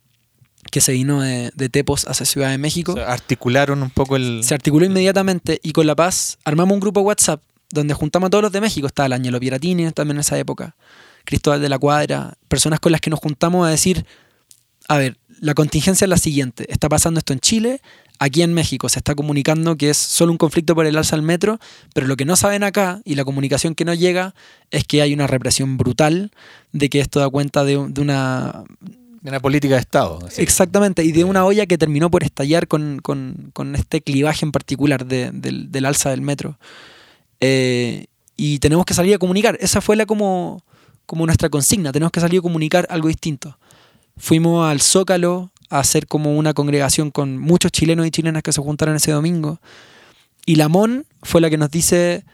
que se vino de, de Tepos hacia Ciudad de México O sea, articularon un poco el. se articuló inmediatamente y con La Paz armamos un grupo WhatsApp donde juntamos a todos los de México. Estaba el Añelo Pieratini también en esa época, Cristóbal de la Cuadra, personas con las que nos juntamos a decir, a ver, la contingencia es la siguiente, está pasando esto en Chile, aquí en México se está comunicando que es solo un conflicto por el alza al metro, pero lo que no saben acá y la comunicación que no llega es que hay una represión brutal, de que esto da cuenta de, de una de una política de Estado. así. Exactamente, y de una olla que terminó por estallar con, con- con este clivaje en particular de- del, del alza del metro. Eh, y tenemos que salir a comunicar. Esa fue la como, como nuestra consigna. Tenemos que salir a comunicar algo distinto. Fuimos al Zócalo a hacer como una congregación con muchos chilenos y chilenas que se juntaron ese domingo. Y la MON fue la que nos dice,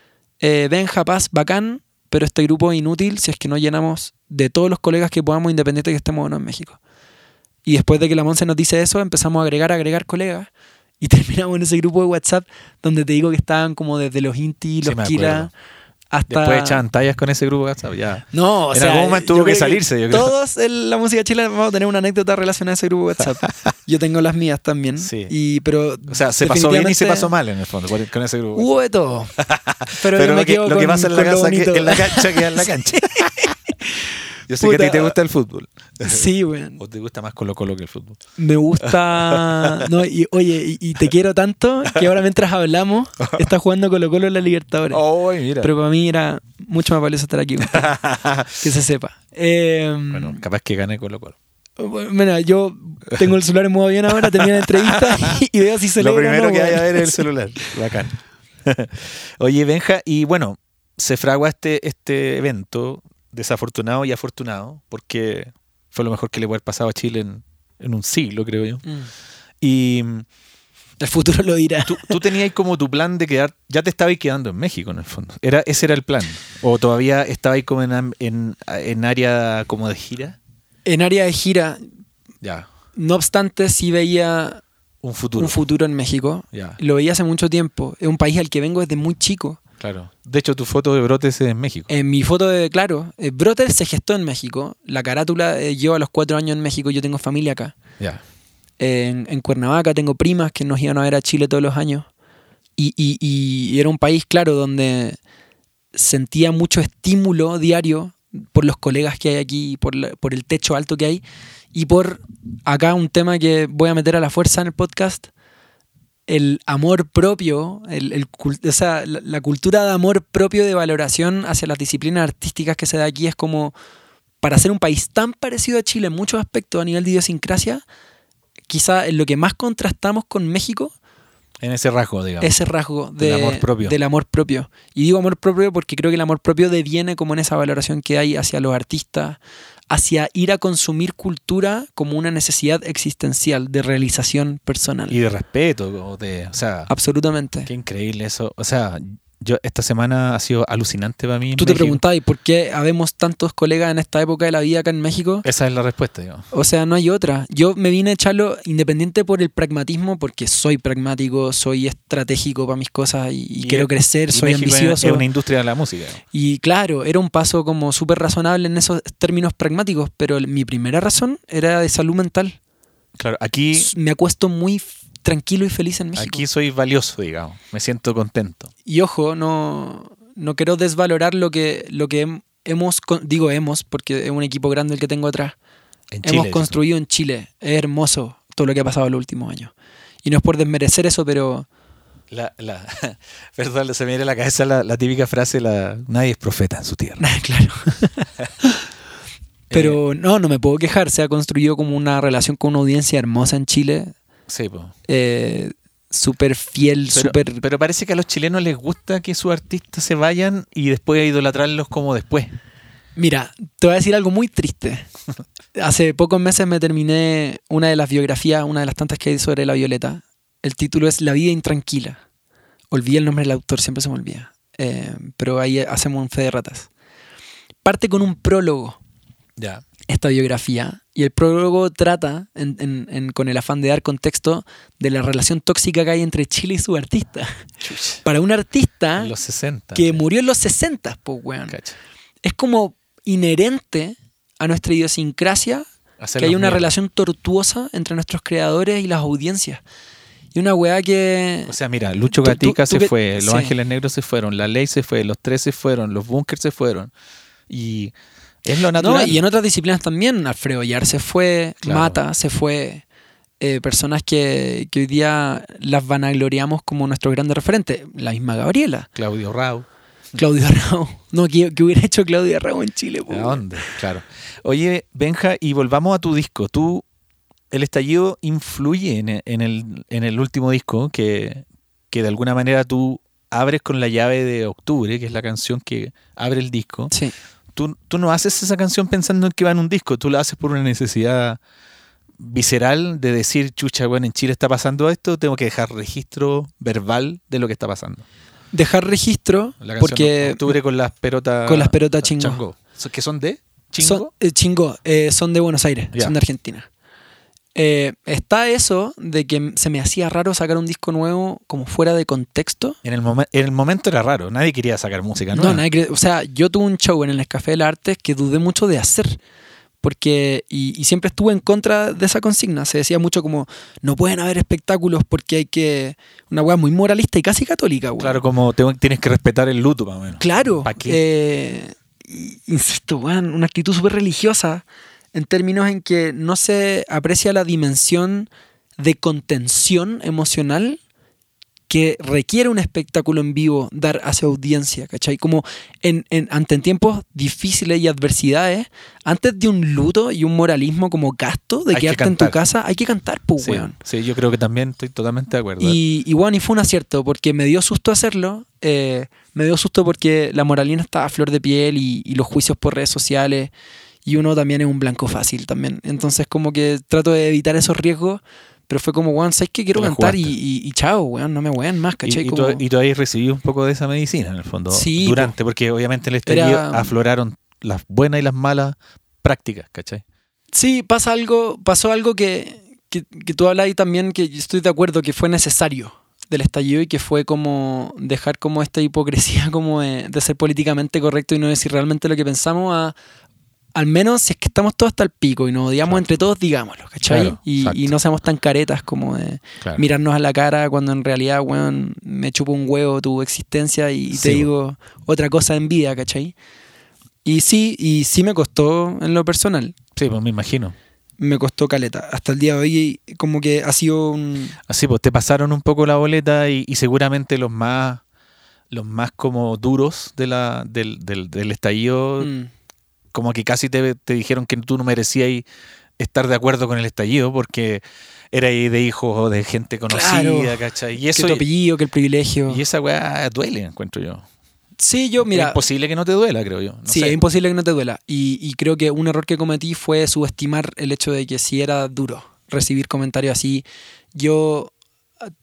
eh, Benja, paz, bacán, pero este grupo es inútil si es que no llenamos de todos los colegas que podamos, independiente de que estemos o no en México. Y después de que la Monse nos dice eso, empezamos a agregar, agregar colegas. Y terminamos en ese grupo de WhatsApp donde te digo que estaban como desde los Inti, los Kila. Hasta... Después echaban tallas con ese grupo de WhatsApp, ya. No, o En sea, algún momento tuvo que salirse, yo creo. Todos en la música chilena vamos a tener una anécdota relacionada a ese grupo de WhatsApp. yo tengo las mías también. Sí. Y, pero O sea, se pasó bien y se pasó mal en el fondo con ese grupo. Hubo de todo. Pero, lo que, lo que con- pasa en la casa que, en la cancha queda en la cancha. Yo sé que a ti te gusta el fútbol. Sí, weón. ¿O te gusta más Colo Colo que el fútbol? Me gusta. No, y, oye, y, y te quiero tanto que ahora mientras hablamos, está jugando Colo Colo en la Libertadores. ¡Oh, mira! Pero para mí era mucho más valioso estar aquí. que se sepa. Eh, bueno, capaz que gane Colo Colo. Bueno, yo tengo el celular en modo avión ahora, termino la entrevista y veo si se Lo primero no, que hay a ver es el celular. Bacán. Oye, Benja, y bueno, se fragua este, este evento desafortunado y afortunado, porque fue lo mejor que le puede haber pasado a Chile en, en un siglo, creo yo. Mm. Y El futuro lo dirá. tú, tú tenías como tu plan de quedar, ya te estabas quedando en México en el fondo. Era, ese era el plan. O todavía estabas como en, en, en área como de gira. En área de gira, Ya, no obstante, sí veía un futuro. un futuro en México. Ya, Lo veía hace mucho tiempo. Es un país al que vengo desde muy chico. Claro. De hecho, tu foto de brotes es en México. En mi foto de, claro, eh, Brother se gestó en México. La carátula eh, lleva los cuatro años en México. Yo tengo familia acá. Ya. En, en Cuernavaca tengo primas que nos iban a ver a Chile todos los años. Y, y- y era un país, claro, donde sentía mucho estímulo diario por los colegas que hay aquí, por, la- por el techo alto que hay. Y por acá un tema que voy a meter a la fuerza en el podcast, el amor propio, el, el o sea, la, la cultura de amor propio de valoración hacia las disciplinas artísticas que se da aquí es como, para ser un país tan parecido a Chile en muchos aspectos a nivel de idiosincrasia, quizá en lo que más contrastamos con México, En ese rasgo, digamos. ese rasgo de- Del amor propio. del amor propio. Y digo amor propio porque creo que el amor propio deviene como en esa valoración que hay hacia los artistas, hacia ir a consumir cultura como una necesidad existencial de realización personal. Y de respeto, o de, o sea, Absolutamente. qué increíble eso. O sea, yo esta semana ha sido alucinante para mí. Tú te México. preguntabas, ¿por qué habemos tantos colegas en esta época de la vida acá en México? Esa es la respuesta, digamos. O sea, no hay otra. Yo me vine a echarlo independiente por el pragmatismo, porque soy pragmático, soy estratégico para mis cosas y, quiero crecer, Y soy México ambicioso. Es una industria de la música. Y claro, era un paso como súper razonable en esos términos pragmáticos, pero mi primera razón era de salud mental. Claro, aquí, Me acuesto muy tranquilo y feliz en México. aquí soy valioso, digamos. Me siento contento. Y ojo, no, no quiero desvalorar lo que, lo que hem- hemos, digo hemos, porque es un equipo grande el que tengo atrás, En hemos Chile, construido en Chile. Es hermoso todo lo que ha pasado en los últimos años. Y no es por desmerecer eso, pero La, la, perdón, se me viene a la cabeza la, la típica frase, la, nadie es profeta en su tierra. claro. Eh, Pero no, no me puedo quejar. Se ha construido como una relación con una audiencia hermosa en Chile. Sí, po. eh, súper fiel, Pero, súper... pero parece que a los chilenos les gusta que sus artistas se vayan y después idolatrarlos como después. Mira, te voy a decir algo muy triste. Hace pocos meses me terminé una de las biografías, una de las tantas que hay sobre la Violeta. El título es La vida intranquila. Olvidé el nombre del autor, siempre se me olvida. Eh, pero ahí hacemos un fe de ratas. Parte con un prólogo Ya. Esta biografía y el prólogo trata, en- en- en- con el afán de dar contexto, de la relación tóxica que hay entre Chile y su artista. Para un artista En los 60. que murió en los 60, pues, weón Cacha. es como inherente a nuestra idiosincrasia que hay una mierda. relación tortuosa entre nuestros creadores y las audiencias. Y una weá que... O sea, mira, Lucho Tú- Gatica tú se fue, Los sí. Ángeles Negros se fueron, La Ley se fue, Los Tres se fueron, Los Bunkers se fueron. Y es lo no, natural. y en otras disciplinas también. Alfredo Yar se fue, Claro. Mata se fue. eh, personas que, que hoy día las vanagloriamos como nuestros grandes referentes. La misma Gabriela. Claudio Rau. Claudio Arrao. No, ¿qué, qué hubiera hecho Claudio Arrao en Chile? ¿A dónde? Claro. Oye, Benja, y volvamos a tu disco. Tú, el estallido influye en, en el, en el último disco que, que de alguna manera tú abres con la llave de octubre, que es la canción que abre el disco. Sí. Tú, tú no haces esa canción pensando en que va en un disco, tú la haces por una necesidad visceral de decir, chucha, bueno, en Chile está pasando esto, tengo que dejar registro verbal de lo que está pasando. Dejar registro La porque... Octubre con las pelotas. Con las pelotas chingó. ¿Que son de? Son, ¿Chingo? eh, chingó, eh, son de Buenos Aires, son de Argentina. Eh, está eso de que se me hacía raro sacar un disco nuevo como fuera de contexto. En el, momen- en el momento era raro, nadie quería sacar música No, nadie o sea, yo tuve un show en el Café de las Artes que dudé mucho de hacer. Porque, y, y siempre estuve en contra de esa consigna. Se decía mucho como, no pueden haber espectáculos porque hay que. Una weá muy moralista y casi católica, weón. Claro, como te- tienes que respetar el luto, más o menos. Claro. ¿Pa' qué? eh, insisto, weón, una actitud súper religiosa en términos en que no se aprecia la dimensión de contención emocional que requiere un espectáculo en vivo dar hacia audiencia, ¿cachai? Como en, en- ante tiempos difíciles y adversidades, antes de un luto y un moralismo como gasto de Hay que quedarte en tu casa, hay que cantar, pues, Sí, weón. sí, yo creo que también estoy totalmente de acuerdo. Y, y bueno, y fue un acierto, porque me dio susto hacerlo. eh, me dio susto porque la moralina estaba a flor de piel y, y los juicios por redes sociales. Y uno también es un blanco fácil también. Entonces, como que trato de evitar esos riesgos. Pero fue como, weón, ¿sabes qué? Quiero la cantar y, y, y chao, weón, no me wean más, Y, ¿cachai? y Como- tú, y ahí recibí un poco de esa medicina, en el fondo, Sí, durante, porque obviamente en el estallido Era- afloraron las buenas y las malas prácticas, ¿cachai? Sí, pasa algo, pasó algo que, que, que tú hablas ahí también, que estoy de acuerdo que fue necesario del estallido y que fue como dejar como esta hipocresía como de, de ser políticamente correcto y no decir realmente lo que pensamos a al menos si es que estamos todos hasta el pico y nos odiamos Claro. entre todos, digámoslo, ¿cachai? Claro, y, no seamos tan caretas como de Claro. mirarnos a la cara cuando en realidad, weón, me chupo un huevo tu existencia y, Sí, te digo otra cosa en vida, ¿cachai? Y sí, y sí me costó en lo personal Sí, pues me imagino. me costó caleta. Hasta el día de hoy, como que ha sido un. Así pues, te pasaron un poco la boleta y, y seguramente los más los más como duros de la, del, del, del estallido, mm, como que casi te, te dijeron que tú no merecías estar de acuerdo con el estallido porque era de hijos de gente conocida, Claro. ¿cachai? Y que eso tu apellido, que el privilegio. y esa weá duele, encuentro yo. Sí, yo, es mira. imposible que no te duela, creo yo. No sí, sé. es imposible que no te duela. Y, y creo que un error que cometí fue subestimar el hecho de que si era duro recibir comentarios así. Yo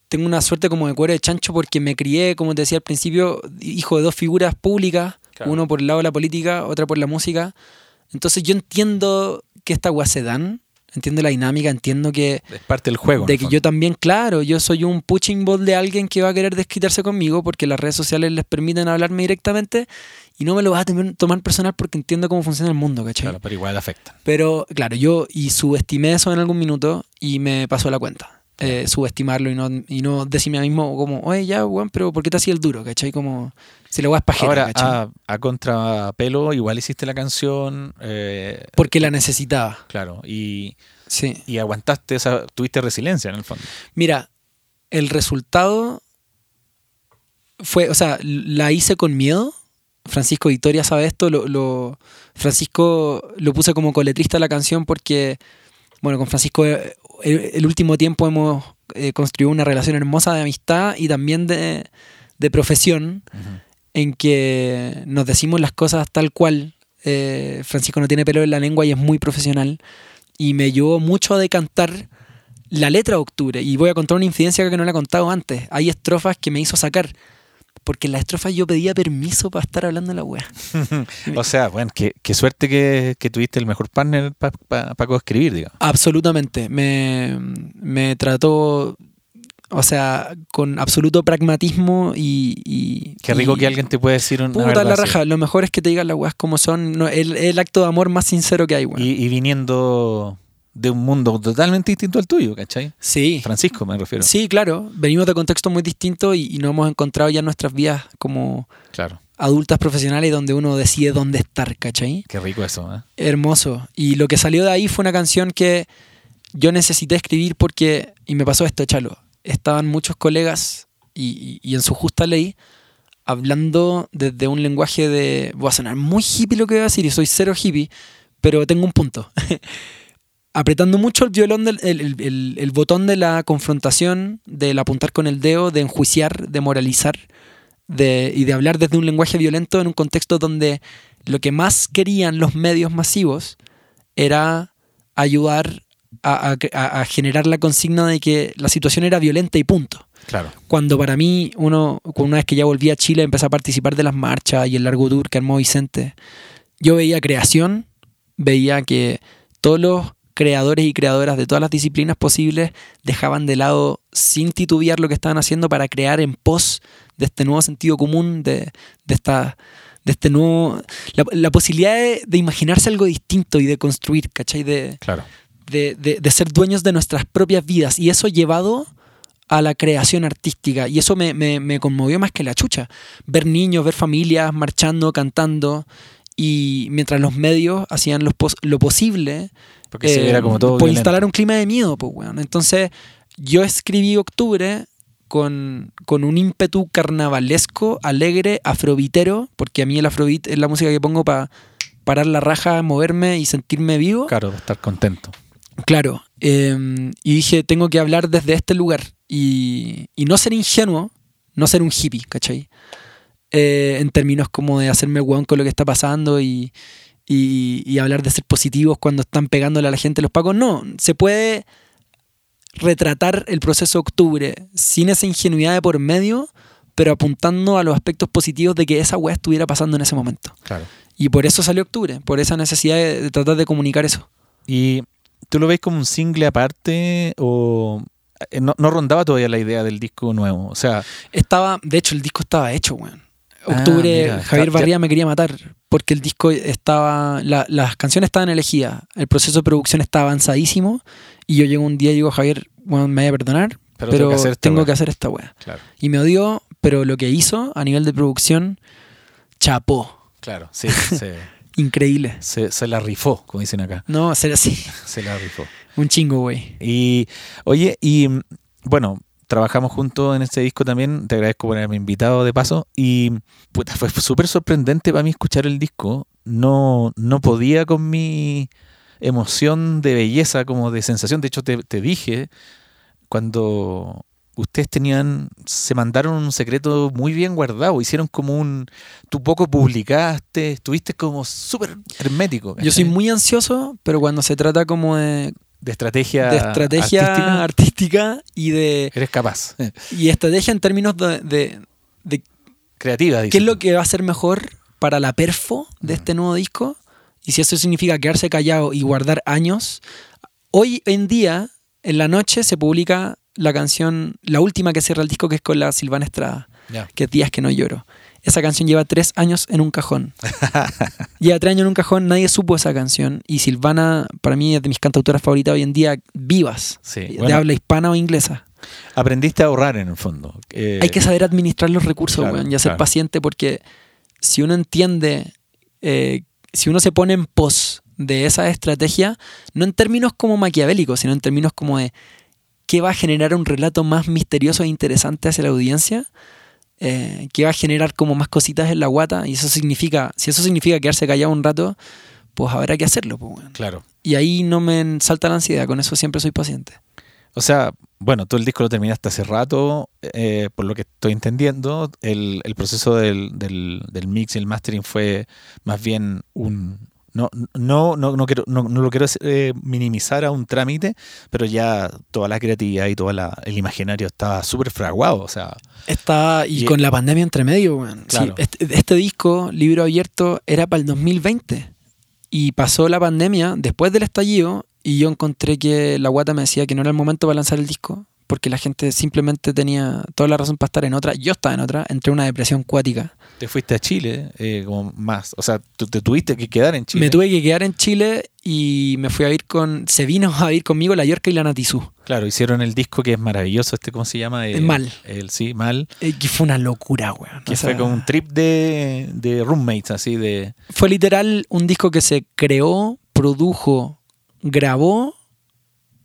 tengo una suerte como de cuero de chancho porque me crié, como te decía al principio, hijo de dos figuras públicas, Claro. uno por el lado de la política, otra por la música. Entonces yo entiendo que esta weá se dan, entiendo la dinámica, entiendo que Es parte del juego. de que yo también, claro, yo soy un punching ball de alguien que va a querer desquitarse conmigo porque las redes sociales les permiten hablarme directamente y no me lo vas a tomar personal porque entiendo cómo funciona el mundo, ¿cachai? Claro, pero igual afecta. Pero claro, yo y subestimé eso en algún minuto y me pasó la cuenta. Eh, subestimarlo y no, y no decirme a mí mismo como, oye, ya, weón, pero ¿por qué te hacía el duro? ¿Cachai? Como, si la weá es pajera, Ahora, a, a contrapelo, igual hiciste la canción, eh, Porque la necesitaba, claro, y, sí. y aguantaste, esa, tuviste resiliencia en el fondo. Mira, el resultado fue, o sea, la hice con miedo. Francisco Victoria sabe esto. Lo, lo- Francisco lo puse como coletrista a la canción porque, bueno, con Francisco eh, el, el último tiempo hemos eh, construido una relación hermosa de amistad y también de, de profesión en que nos decimos las cosas tal cual. Eh, Francisco no tiene pelo en la lengua y es muy profesional. Y me ayudó mucho a decantar la letra de octubre. Y voy a contar una incidencia que no la he contado antes. Hay estrofas que me hizo sacar. Porque en las estrofas yo pedía permiso para estar hablando de la wea. O sea, bueno, qué, qué suerte que, que tuviste el mejor partner para coescribir, digamos. Absolutamente. Me, me trató, o sea, con absoluto pragmatismo y. y- Qué rico y- que alguien te puede decir una Puta, la así. raja. Lo mejor es que te digan las weas como son. No, el, el acto de amor más sincero que hay, weón. Y, y viniendo de un mundo totalmente distinto al tuyo, ¿cachai? Sí. Francisco, me refiero. Sí, claro. Venimos de contextos muy distintos y, y nos hemos encontrado ya en nuestras vidas como Claro. adultas profesionales donde uno decide dónde estar, ¿cachai? Qué rico eso, ¿eh? Hermoso. Y lo que salió de ahí fue una canción que yo necesité escribir porque, y me pasó esto, Chalo, estaban muchos colegas y, y- y en su justa ley hablando desde un lenguaje de... Voy a sonar muy hippie lo que voy a decir y soy cero hippie, pero tengo un punto. Apretando mucho el violón, del, el, el- el- el botón de la confrontación, del apuntar con el dedo, de enjuiciar, de moralizar de, y de hablar desde un lenguaje violento en un contexto donde lo que más querían los medios masivos era ayudar a, a- a- generar la consigna de que la situación era violenta y punto. Claro. Cuando para mí, uno, una vez que ya volví a Chile, empecé a participar de las marchas y el largo tour que armó Vicente, yo veía creación, veía que todos los creadores y creadoras de todas las disciplinas posibles dejaban de lado sin titubear lo que estaban haciendo para crear en pos de este nuevo sentido común, de, de esta de este nuevo la, la posibilidad de, de imaginarse algo distinto y de construir, ¿cachai? De, Claro. de, de- de ser dueños de nuestras propias vidas. Y eso llevado a la creación artística. Y eso me, me- me conmovió más que la chucha. Ver niños, ver familias marchando, cantando. Y mientras los medios hacían los pos- lo posible Porque se eh, viera como todo por instalar un clima de miedo, pues, weón. Entonces, yo escribí Octubre con, con un ímpetu carnavalesco, alegre, afrobitero, porque a mí el afrobeat es la música que pongo para parar la raja, moverme y sentirme vivo. Claro, estar contento. Claro. eh, y dije, tengo que hablar desde este lugar. Y, y no ser ingenuo, no ser un hippie, ¿cachai? Eh, en términos como de hacerme el hueón con lo que está pasando y, y- y hablar de ser positivos cuando están pegándole a la gente los pacos. No, se puede retratar el proceso de octubre sin esa ingenuidad de por medio, pero apuntando a los aspectos positivos de que esa weá estuviera pasando en ese momento. Claro. Y por eso salió octubre, por esa necesidad de, de tratar de comunicar eso. ¿Y tú lo ves como un single aparte o eh, no, no rondaba todavía la idea del disco nuevo? O sea, Estaba, de hecho, el disco estaba hecho, weón. Ah, Octubre, mira, Javier Barría me quería matar porque el disco estaba, la- las canciones estaban elegidas, el proceso de producción estaba avanzadísimo y yo llego un día y digo, Javier, bueno, me voy a perdonar, pero, pero, tengo que hacer esta tengo weá. que hacer esta weá. Claro, Y me odió, pero lo que hizo a nivel de producción, chapó, claro, sí, se, increíble. se, se la rifó, como dicen acá. No, ser así, Se la rifó. un chingo, güey. Y, oye, y bueno, trabajamos juntos en este disco también. Te agradezco por haberme invitado de paso. Y puta, fue súper sorprendente para mí escuchar el disco. No, no podía con mi emoción de belleza, como de sensación. De hecho, te, te dije cuando ustedes tenían, se mandaron un secreto muy bien guardado. Hicieron como un. Tú poco publicaste, estuviste como súper hermético. Yo soy muy ansioso, pero cuando se trata como de, de estrategia, de estrategia artística, artística y de eres capaz. y estrategia en términos de, de- de Creativa, qué dices es lo que va a ser mejor para la perfo de este nuevo disco y si eso significa quedarse callado y guardar años. Hoy en día, en la noche, se publica la canción, la última que cierra el disco, que es con la Silvana Estrada, que es Días que no lloro. Esa canción lleva tres años en un cajón. lleva tres años en un cajón, nadie supo esa canción. Y Silvana, para mí, es de mis cantautoras favoritas hoy en día, vivas, Sí, de bueno. habla hispana o inglesa. Aprendiste a ahorrar en el fondo. Eh, Hay que saber administrar los recursos, claro, weón, y ser claro. paciente porque si uno entiende, eh, si uno se pone en pos de esa estrategia, no en términos como maquiavélicos, sino en términos como de qué va a generar un relato más misterioso e interesante hacia la audiencia, eh, qué va a generar como más cositas en la guata, y eso significa, si eso significa quedarse callado un rato, pues habrá que hacerlo, pues. Claro. Y ahí no me salta la ansiedad, con eso siempre soy paciente. O sea, bueno, tú el disco lo terminaste hace rato, eh, por lo que estoy entendiendo. El, el proceso del, del, del mix y el mastering fue más bien un... No, no, no, no, quiero, no, no lo quiero eh, minimizar a un trámite, pero ya toda la creatividad y todo la, el imaginario estaba súper fraguado. O sea, Está, y, Y- con la pandemia entre medio. Sí, Claro. este, este disco, Libro Abierto, era para el 2020. Y pasó la pandemia después del estallido y yo encontré que la guata me decía que no era el momento para lanzar el disco porque la gente simplemente tenía toda la razón para estar en otra. Yo estaba en otra, entré en una depresión cuática. te fuiste a Chile eh, como más. O sea, tú te tuviste que quedar en Chile. Me tuve que quedar en Chile y me fui a ir con... Se vino a ir conmigo la Yorka y la Natizú. Claro, hicieron el disco que es maravilloso, este, ¿cómo se llama? El Mal. El, sí, Mal. Eh, que fue una locura, weón. Que O sea, fue como un trip de, de roommates, así de... Fue literal un disco que se creó, produjo, grabó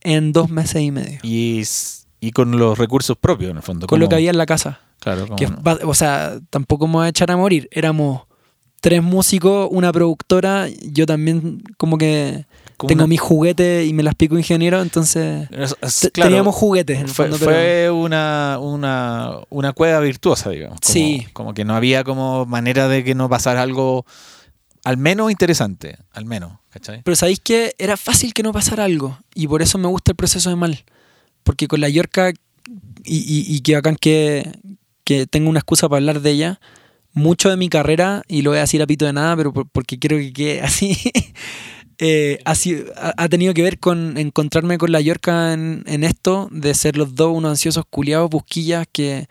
en dos meses y medio. Y, s- y con los recursos propios, en el fondo. Con lo que había en la casa. Claro, Que, no. o sea, tampoco me voy a echar a morir. Éramos tres músicos, una productora. Yo también como que como tengo una- mis juguetes y me las pico ingeniero, entonces es- es- te- claro, teníamos juguetes en el fue, fondo, pero- fue una, una, una cueva virtuosa, digamos. Como, Sí. Como que no había como manera de que no pasara algo al menos interesante, al menos, ¿cachai? Pero sabéis que era fácil que no pasara algo. Y por eso me gusta el proceso de mal. Porque con la Yorka, y, y, que bacán que, que tengo una excusa para hablar de ella, mucho de mi carrera, y lo voy a decir a pito de nada, pero por- porque quiero que quede así, eh, ha, tenido que ver con encontrarme con la Yorka en, en esto, de ser los dos unos ansiosos culiados, busquillas que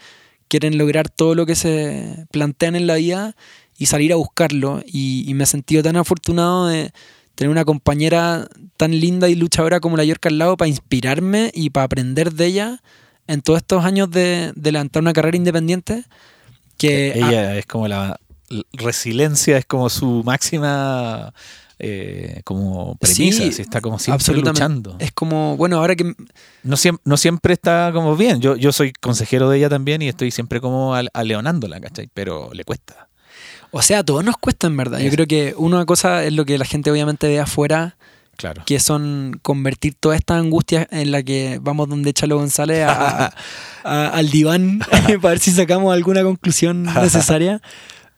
quieren lograr todo lo que se plantean en la vida y salir a buscarlo. Y, y me he sentido tan afortunado de tener una compañera tan linda y luchadora como la Yorka al lado para inspirarme y para aprender de ella en todos estos años de, de levantar una carrera independiente. Que ah, Ella es como la la resiliencia, es como su máxima eh, como premisa, Sí, está como siempre luchando. es como, bueno, ahora que No, siem- no siempre está como bien. Yo, yo soy consejero de ella también y estoy siempre como al- aleonándola, ¿cachai? Pero le cuesta. O sea, a todos nos cuesta en verdad. Yo creo que una cosa es lo que la gente obviamente ve afuera, Claro. que son convertir toda esta angustia en la que vamos donde Chalo González a- a- a- al diván para ver si sacamos alguna conclusión necesaria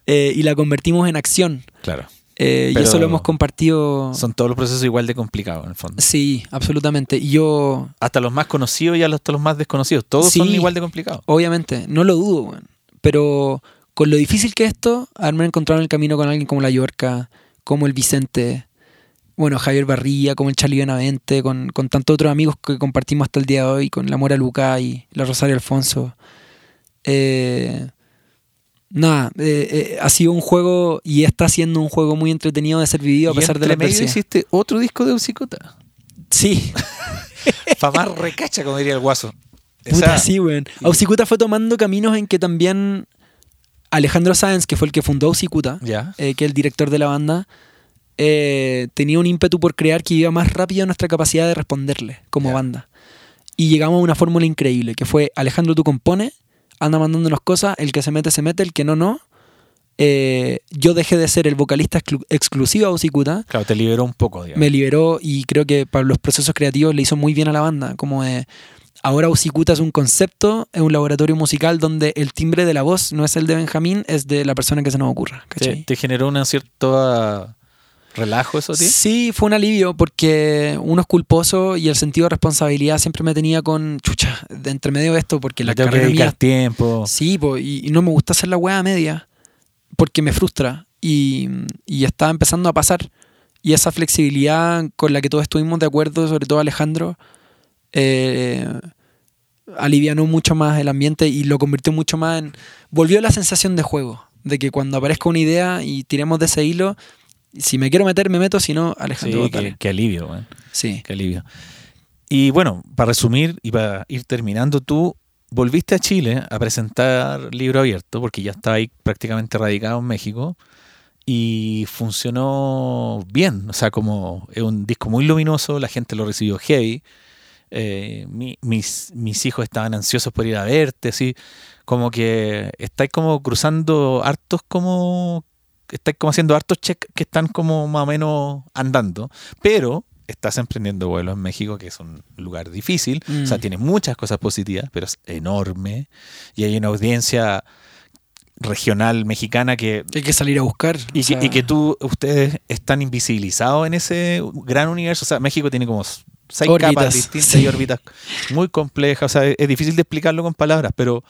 eh, y la convertimos en acción. Claro. Eh, y eso lo hemos compartido. Son todos los procesos igual de complicados, en el fondo. Sí, absolutamente. Y yo, Hasta los más conocidos y hasta los más desconocidos. Todos Sí. son igual de complicados. obviamente, no lo dudo. Pero con lo difícil que es esto, haberme encontrado en el camino con alguien como la Yorca, como el Vicente, bueno, Javier Barría, como el Charlie Benavente, con, con tantos otros amigos que compartimos hasta el día de hoy, con la Mora Luca y la Rosario Alfonso. Eh, nada, eh, eh, ha sido un juego y está siendo un juego muy entretenido de ser vivido a pesar de la adversidad. hiciste otro disco de Ucicota. Sí, más recacha, como diría el guaso. Puta, sea, sí, weón. Ausicuta fue tomando caminos en que también Alejandro Sáenz, que fue el que fundó Ausicuta, Ya. eh, que es el director de la banda, eh, tenía un ímpetu por crear que iba más rápido a nuestra capacidad de responderle como banda. Y llegamos a una fórmula increíble, que fue Alejandro tú compone, anda mandándonos cosas, el que se mete, se mete, el que no, no. Eh, yo dejé de ser el vocalista exclu- exclusivo a Ausicuta, Claro, te liberó un poco, digamos. me liberó y creo que para los procesos creativos le hizo muy bien a la banda. Como de, ahora Usicuta es un concepto, es un laboratorio musical donde el timbre de la voz no es el de Benjamín, es de la persona que se nos ocurra. te, generó una cierta relajo eso, tío? Sí, fue un alivio porque uno es culposo y el sentido de responsabilidad siempre me tenía con chucha, de entre medio de esto, porque la tengo que carrera dedicar mía. tiempo. Sí, po, y, y no me gusta hacer la weá media porque me frustra y, y estaba empezando a pasar. Y esa flexibilidad con la que todos estuvimos de acuerdo, sobre todo Alejandro, eh, alivianó mucho más el ambiente y lo convirtió mucho más en. Volvió la sensación de juego, de que cuando aparezca una idea y tiremos de ese hilo, si me quiero meter, me meto, si no, Alejandro, Sí, qué, qué alivio, weón. Sí. Qué alivio. Y bueno, para resumir y para ir terminando, tú volviste a Chile a presentar Libro Abierto, porque ya estaba ahí prácticamente radicado en México, y funcionó bien. O sea, como es un disco muy luminoso, la gente lo recibió heavy. Eh, mi- mis, mis hijos estaban ansiosos por ir a verte, así como que estáis como cruzando hartos como estáis como haciendo hartos check que están como más o menos andando, pero estás emprendiendo vuelos en México, que es un lugar difícil, o sea, Mm. tiene muchas cosas positivas, pero es enorme y hay una audiencia regional mexicana que Hay que salir a buscar. y, o que, sea, y que tú, ustedes están invisibilizados en ese gran universo. O sea, México tiene como seis Órbitas, capas distintas sí. y órbitas muy complejas. O sea, es, difícil de explicarlo con palabras, pero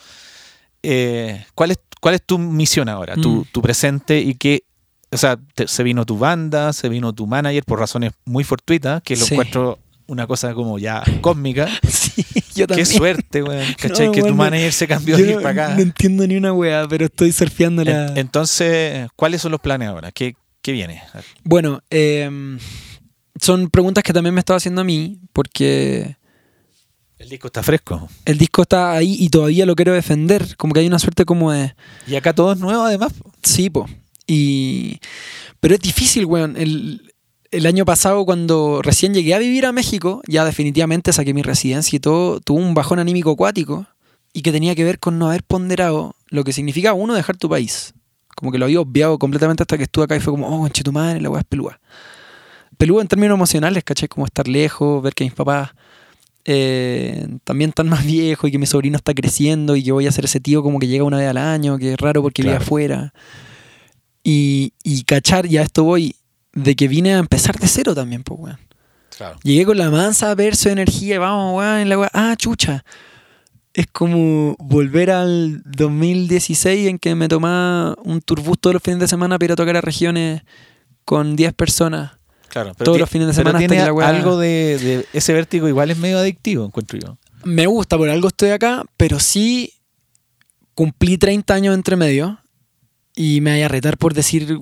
eh, ¿cuál, es, ¿cuál es tu misión ahora? Tu, Mm. tu presente y qué. O sea, te- se vino tu banda, se vino tu manager por razones muy fortuitas, que lo Sí. encuentro una cosa como ya cósmica. Sí, yo Qué también. suerte, weón. ¿Cachai? No, que tu manager se cambió de ir para acá. no entiendo ni una weá, pero estoy surfeando la. En- entonces, ¿cuáles son los planes ahora? ¿Qué, qué viene? Bueno, eh, son preguntas que también me estaba haciendo a mí, porque El disco está fresco. el disco está ahí y todavía lo quiero defender. Como que hay una suerte como de. Y acá todo es nuevo, además. Sí, po. Y. Pero es difícil, weón. El, el año pasado, cuando recién llegué a vivir a México, ya definitivamente saqué mi residencia y todo, tuve un bajón anímico acuático y que tenía que ver con no haber ponderado lo que significa uno dejar tu país. Como que lo había obviado completamente hasta que estuve acá y fue como, oh, conche tu madre, la weá es pelúa. Pelúa en términos emocionales, ¿cachai? Como estar lejos, ver que mis papás eh, también están más viejos y que mi sobrino está creciendo y que voy a ser ese tío como que llega una vez al año, que es raro porque vive afuera. Y, y cachar, ya esto voy, de que vine a empezar de cero también, pues, weón. Claro. Llegué con la mansa verso de energía y vamos, weón, en la weá. Ah, chucha. Es como volver al 2016 en que me tomaba un turbús todos los fines de semana para ir a tocar a regiones con 10 personas. Claro, Todos ti- los fines de pero semana hasta tiene la algo de, de ese vértigo igual es medio adictivo, encuentro yo. Me gusta, por algo estoy acá, pero sí cumplí 30 años entre medio y me voy a retar por decir.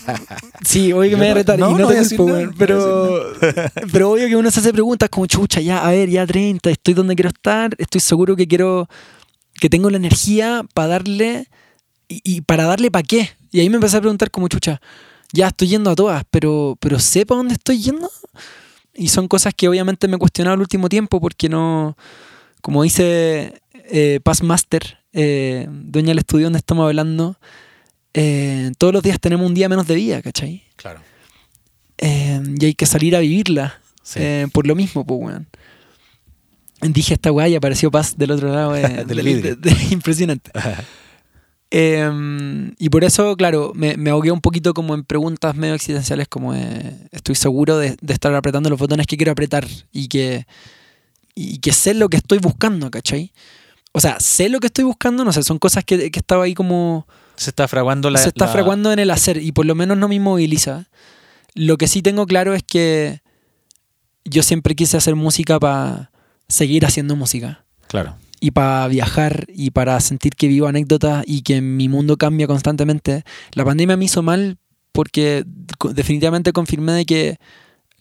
sí, obvio que me voy a retar No, y no te culpo, nada, no pero, pero obvio que uno se hace preguntas como chucha, ya, a ver, ya 30, estoy donde quiero estar, estoy seguro que quiero, que tengo la energía para darle y, y para darle para qué. Y ahí me empecé a preguntar como chucha, ya estoy yendo a todas, pero, pero sé para dónde estoy yendo. Y son cosas que obviamente me he cuestionado el último tiempo porque no, como dice eh, Paz Master, eh, dueña del estudio donde estamos hablando, eh, todos los días tenemos un día menos de vida, ¿cachai? Claro. Eh, y hay que salir a vivirla Sí. por lo mismo, pues, weón. Dije esta weá y apareció Paz del otro lado. Del vidrio. de- de- impresionante. Eh, y por eso, claro, me, me ahogué un poquito como en preguntas medio existenciales, como de, estoy seguro de, de estar apretando los botones que quiero apretar y que, y que sé lo que estoy buscando, ¿cachai? O sea, sé lo que estoy buscando, no sé, son cosas que, que estaba ahí como... Se está fraguando la. se está la- fraguando en el hacer y por lo menos no me inmoviliza. Lo que sí tengo claro es que yo siempre quise hacer música para seguir haciendo música Claro. Y para viajar y para sentir que vivo anécdotas y que mi mundo cambia constantemente. La pandemia me hizo mal porque definitivamente confirmé de que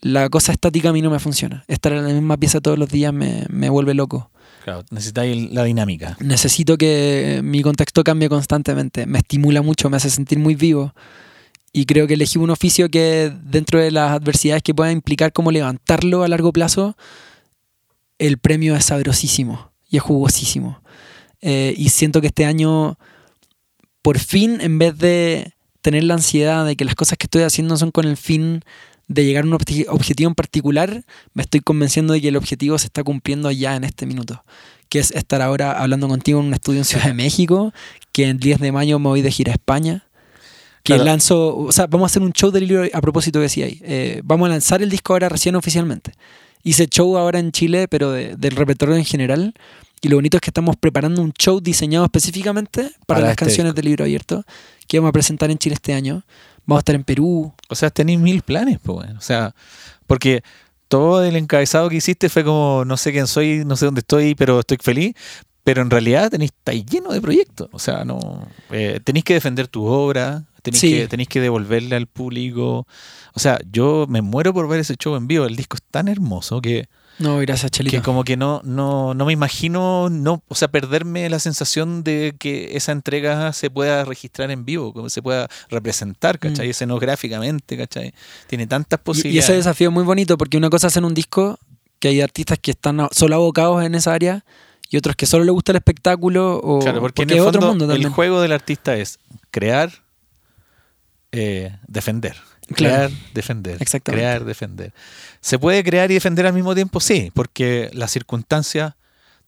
la cosa estática a mí no me funciona. Estar en la misma pieza todos los días me, me vuelve loco. Claro. Necesitáis la dinámica. Necesito que mi contexto cambie constantemente. Me estimula mucho, me hace sentir muy vivo. Y creo que elegí un oficio que dentro de las adversidades que pueda implicar como levantarlo a largo plazo, el premio es sabrosísimo y es jugosísimo. Eh, y siento que este año, por fin, en vez de tener la ansiedad de que las cosas que estoy haciendo son con el fin de llegar a un obje- objetivo en particular, me estoy convenciendo de que el objetivo se está cumpliendo ya en este minuto. Que es estar ahora hablando contigo en un estudio en Ciudad de México, que el 10 de mayo me voy de gira a España. que Claro. lanzó, o sea, vamos a hacer un show del libro a propósito que decía ahí. Eh, vamos a lanzar el disco ahora recién oficialmente. Hice show ahora en Chile, pero de- del repertorio en general. Y lo bonito es que estamos preparando un show diseñado específicamente para, Para las este canciones del libro abierto que vamos a presentar en Chile este año. Vamos a estar en Perú. O sea, tenéis mil planes, pues. O sea, porque todo el encabezado que hiciste fue como, no sé quién soy, no sé dónde estoy, pero estoy feliz. Pero en realidad tenéis, estáis lleno de proyectos. O sea, no eh, tenéis que defender tu obra, tenéis, Sí. que, tenéis que devolverle al público. O sea, yo me muero por ver ese show en vivo. El disco es tan hermoso que, No, gracias, Chelito. que como que no, no, no me imagino, no, o sea, perderme la sensación de que esa entrega se pueda registrar en vivo, como se pueda representar, ¿cachai? Mm. Escenográficamente, ¿cachai? Tiene tantas Y- Y, posibilidades. ese desafío es muy bonito porque una cosa es hacer un disco que hay artistas que están solo abocados en esa área y otros que solo les gusta el espectáculo o Claro, porque, en el otro fondo mundo el también. juego del artista es crear, eh, defender. Claro. Crear, defender. Exactamente. Crear, defender. ¿Se puede crear y defender al mismo tiempo? Sí, porque las circunstancias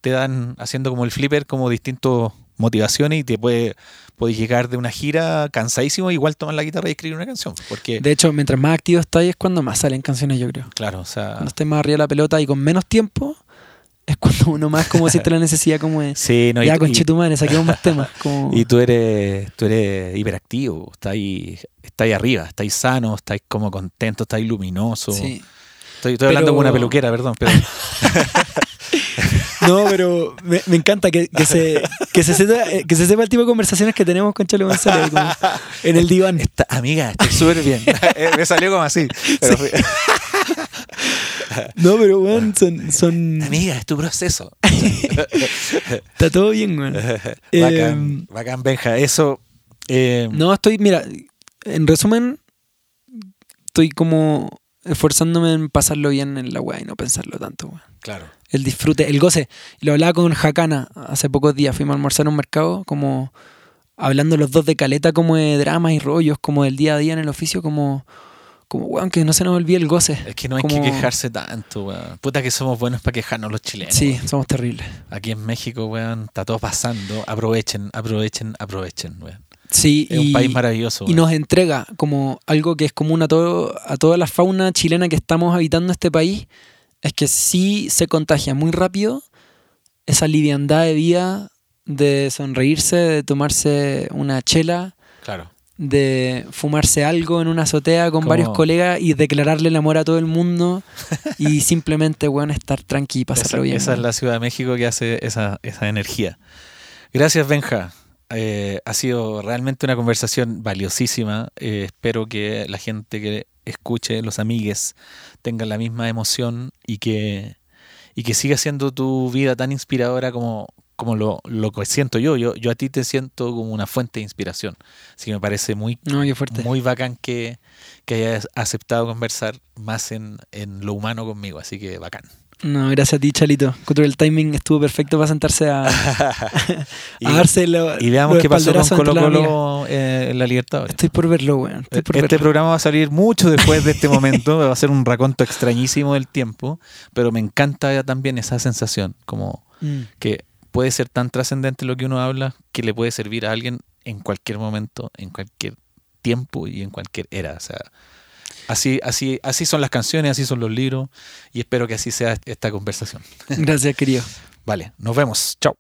te dan, haciendo como el flipper, como distintas motivaciones y te puede, puedes llegar de una gira cansadísimo, igual tomar la guitarra y escribir una canción. Porque, De hecho, mientras más activo estáis es cuando más salen canciones, yo creo. claro, o sea... Cuando estés más arriba de la pelota y con menos tiempo es cuando uno más como siente la necesidad como de Sí, no, ya y- con Chetumare, saquemos más temas. Como... Y tú eres, tú eres hiperactivo, estás ahí, estás ahí arriba, estás sano, estás como contento, estás luminoso. Sí. Estoy, estoy hablando con una peluquera, perdón, pero No, pero me, me encanta que, que se, que, se sepa, eh, que se sepa el tipo de conversaciones que tenemos con Chelo González como en el diván. esta, amiga, estoy súper bien. Eh, Me salió como así. pero No, pero weón, son, son amiga, es tu proceso. está todo bien, weón. bacán, Eh, bacán, Benja. Eso. eh, No, estoy, mira, en resumen, estoy como esforzándome en pasarlo bien en la weá y no pensarlo tanto, weón. Claro. El disfrute, el goce. Lo hablaba con Hakana hace pocos días. Fuimos a almorzar a un mercado, como hablando los dos de caleta, como de dramas y rollos, como del día a día en el oficio, como, como weón, que no se nos olvide el goce. Es que no hay Como- que quejarse tanto, weón. Puta que somos buenos para quejarnos los chilenos. Sí, weón. somos terribles. Aquí en México, weón, está todo pasando. Aprovechen, aprovechen, aprovechen, weón. Sí, Es y, un país maravilloso. y weón. nos entrega como algo que es común a, todo, a toda la fauna chilena que estamos habitando este país, es que sí se contagia muy rápido esa liviandad de vida, de sonreírse, de tomarse una chela, Claro. De fumarse algo en una azotea con varios colegas y declararle el amor a todo el mundo y simplemente, bueno, estar tranqui y Esa, pasarlo bien. esa es la Ciudad de México que hace esa, esa energía. Gracias, Benja. Eh, ha sido realmente una conversación valiosísima. Eh, espero que la gente que escuche, los amigues, tengan la misma emoción y que, y que siga siendo tu vida tan inspiradora como, como lo, lo que siento yo. yo. Yo a ti te siento como una fuente de inspiración. Así que me parece muy, No, muy bacán que, que hayas aceptado conversar más en, en lo humano conmigo. Así que bacán. No, gracias a ti, Chalito. El timing estuvo perfecto para sentarse a, Y- a darse lo- Y veamos qué pasó con Colo. Colo eh, en la Libertadores. Estoy por verlo, weón. Por Este verlo. programa va a salir mucho después de este momento, va a ser un raconto extrañísimo del tiempo, pero me encanta también esa sensación, como Mm. que puede ser tan trascendente lo que uno habla que le puede servir a alguien en cualquier momento, en cualquier tiempo y en cualquier era. O sea, así, así, así son las canciones, así son los libros y espero que así sea esta conversación. Gracias, querido. Vale, nos vemos. Chao.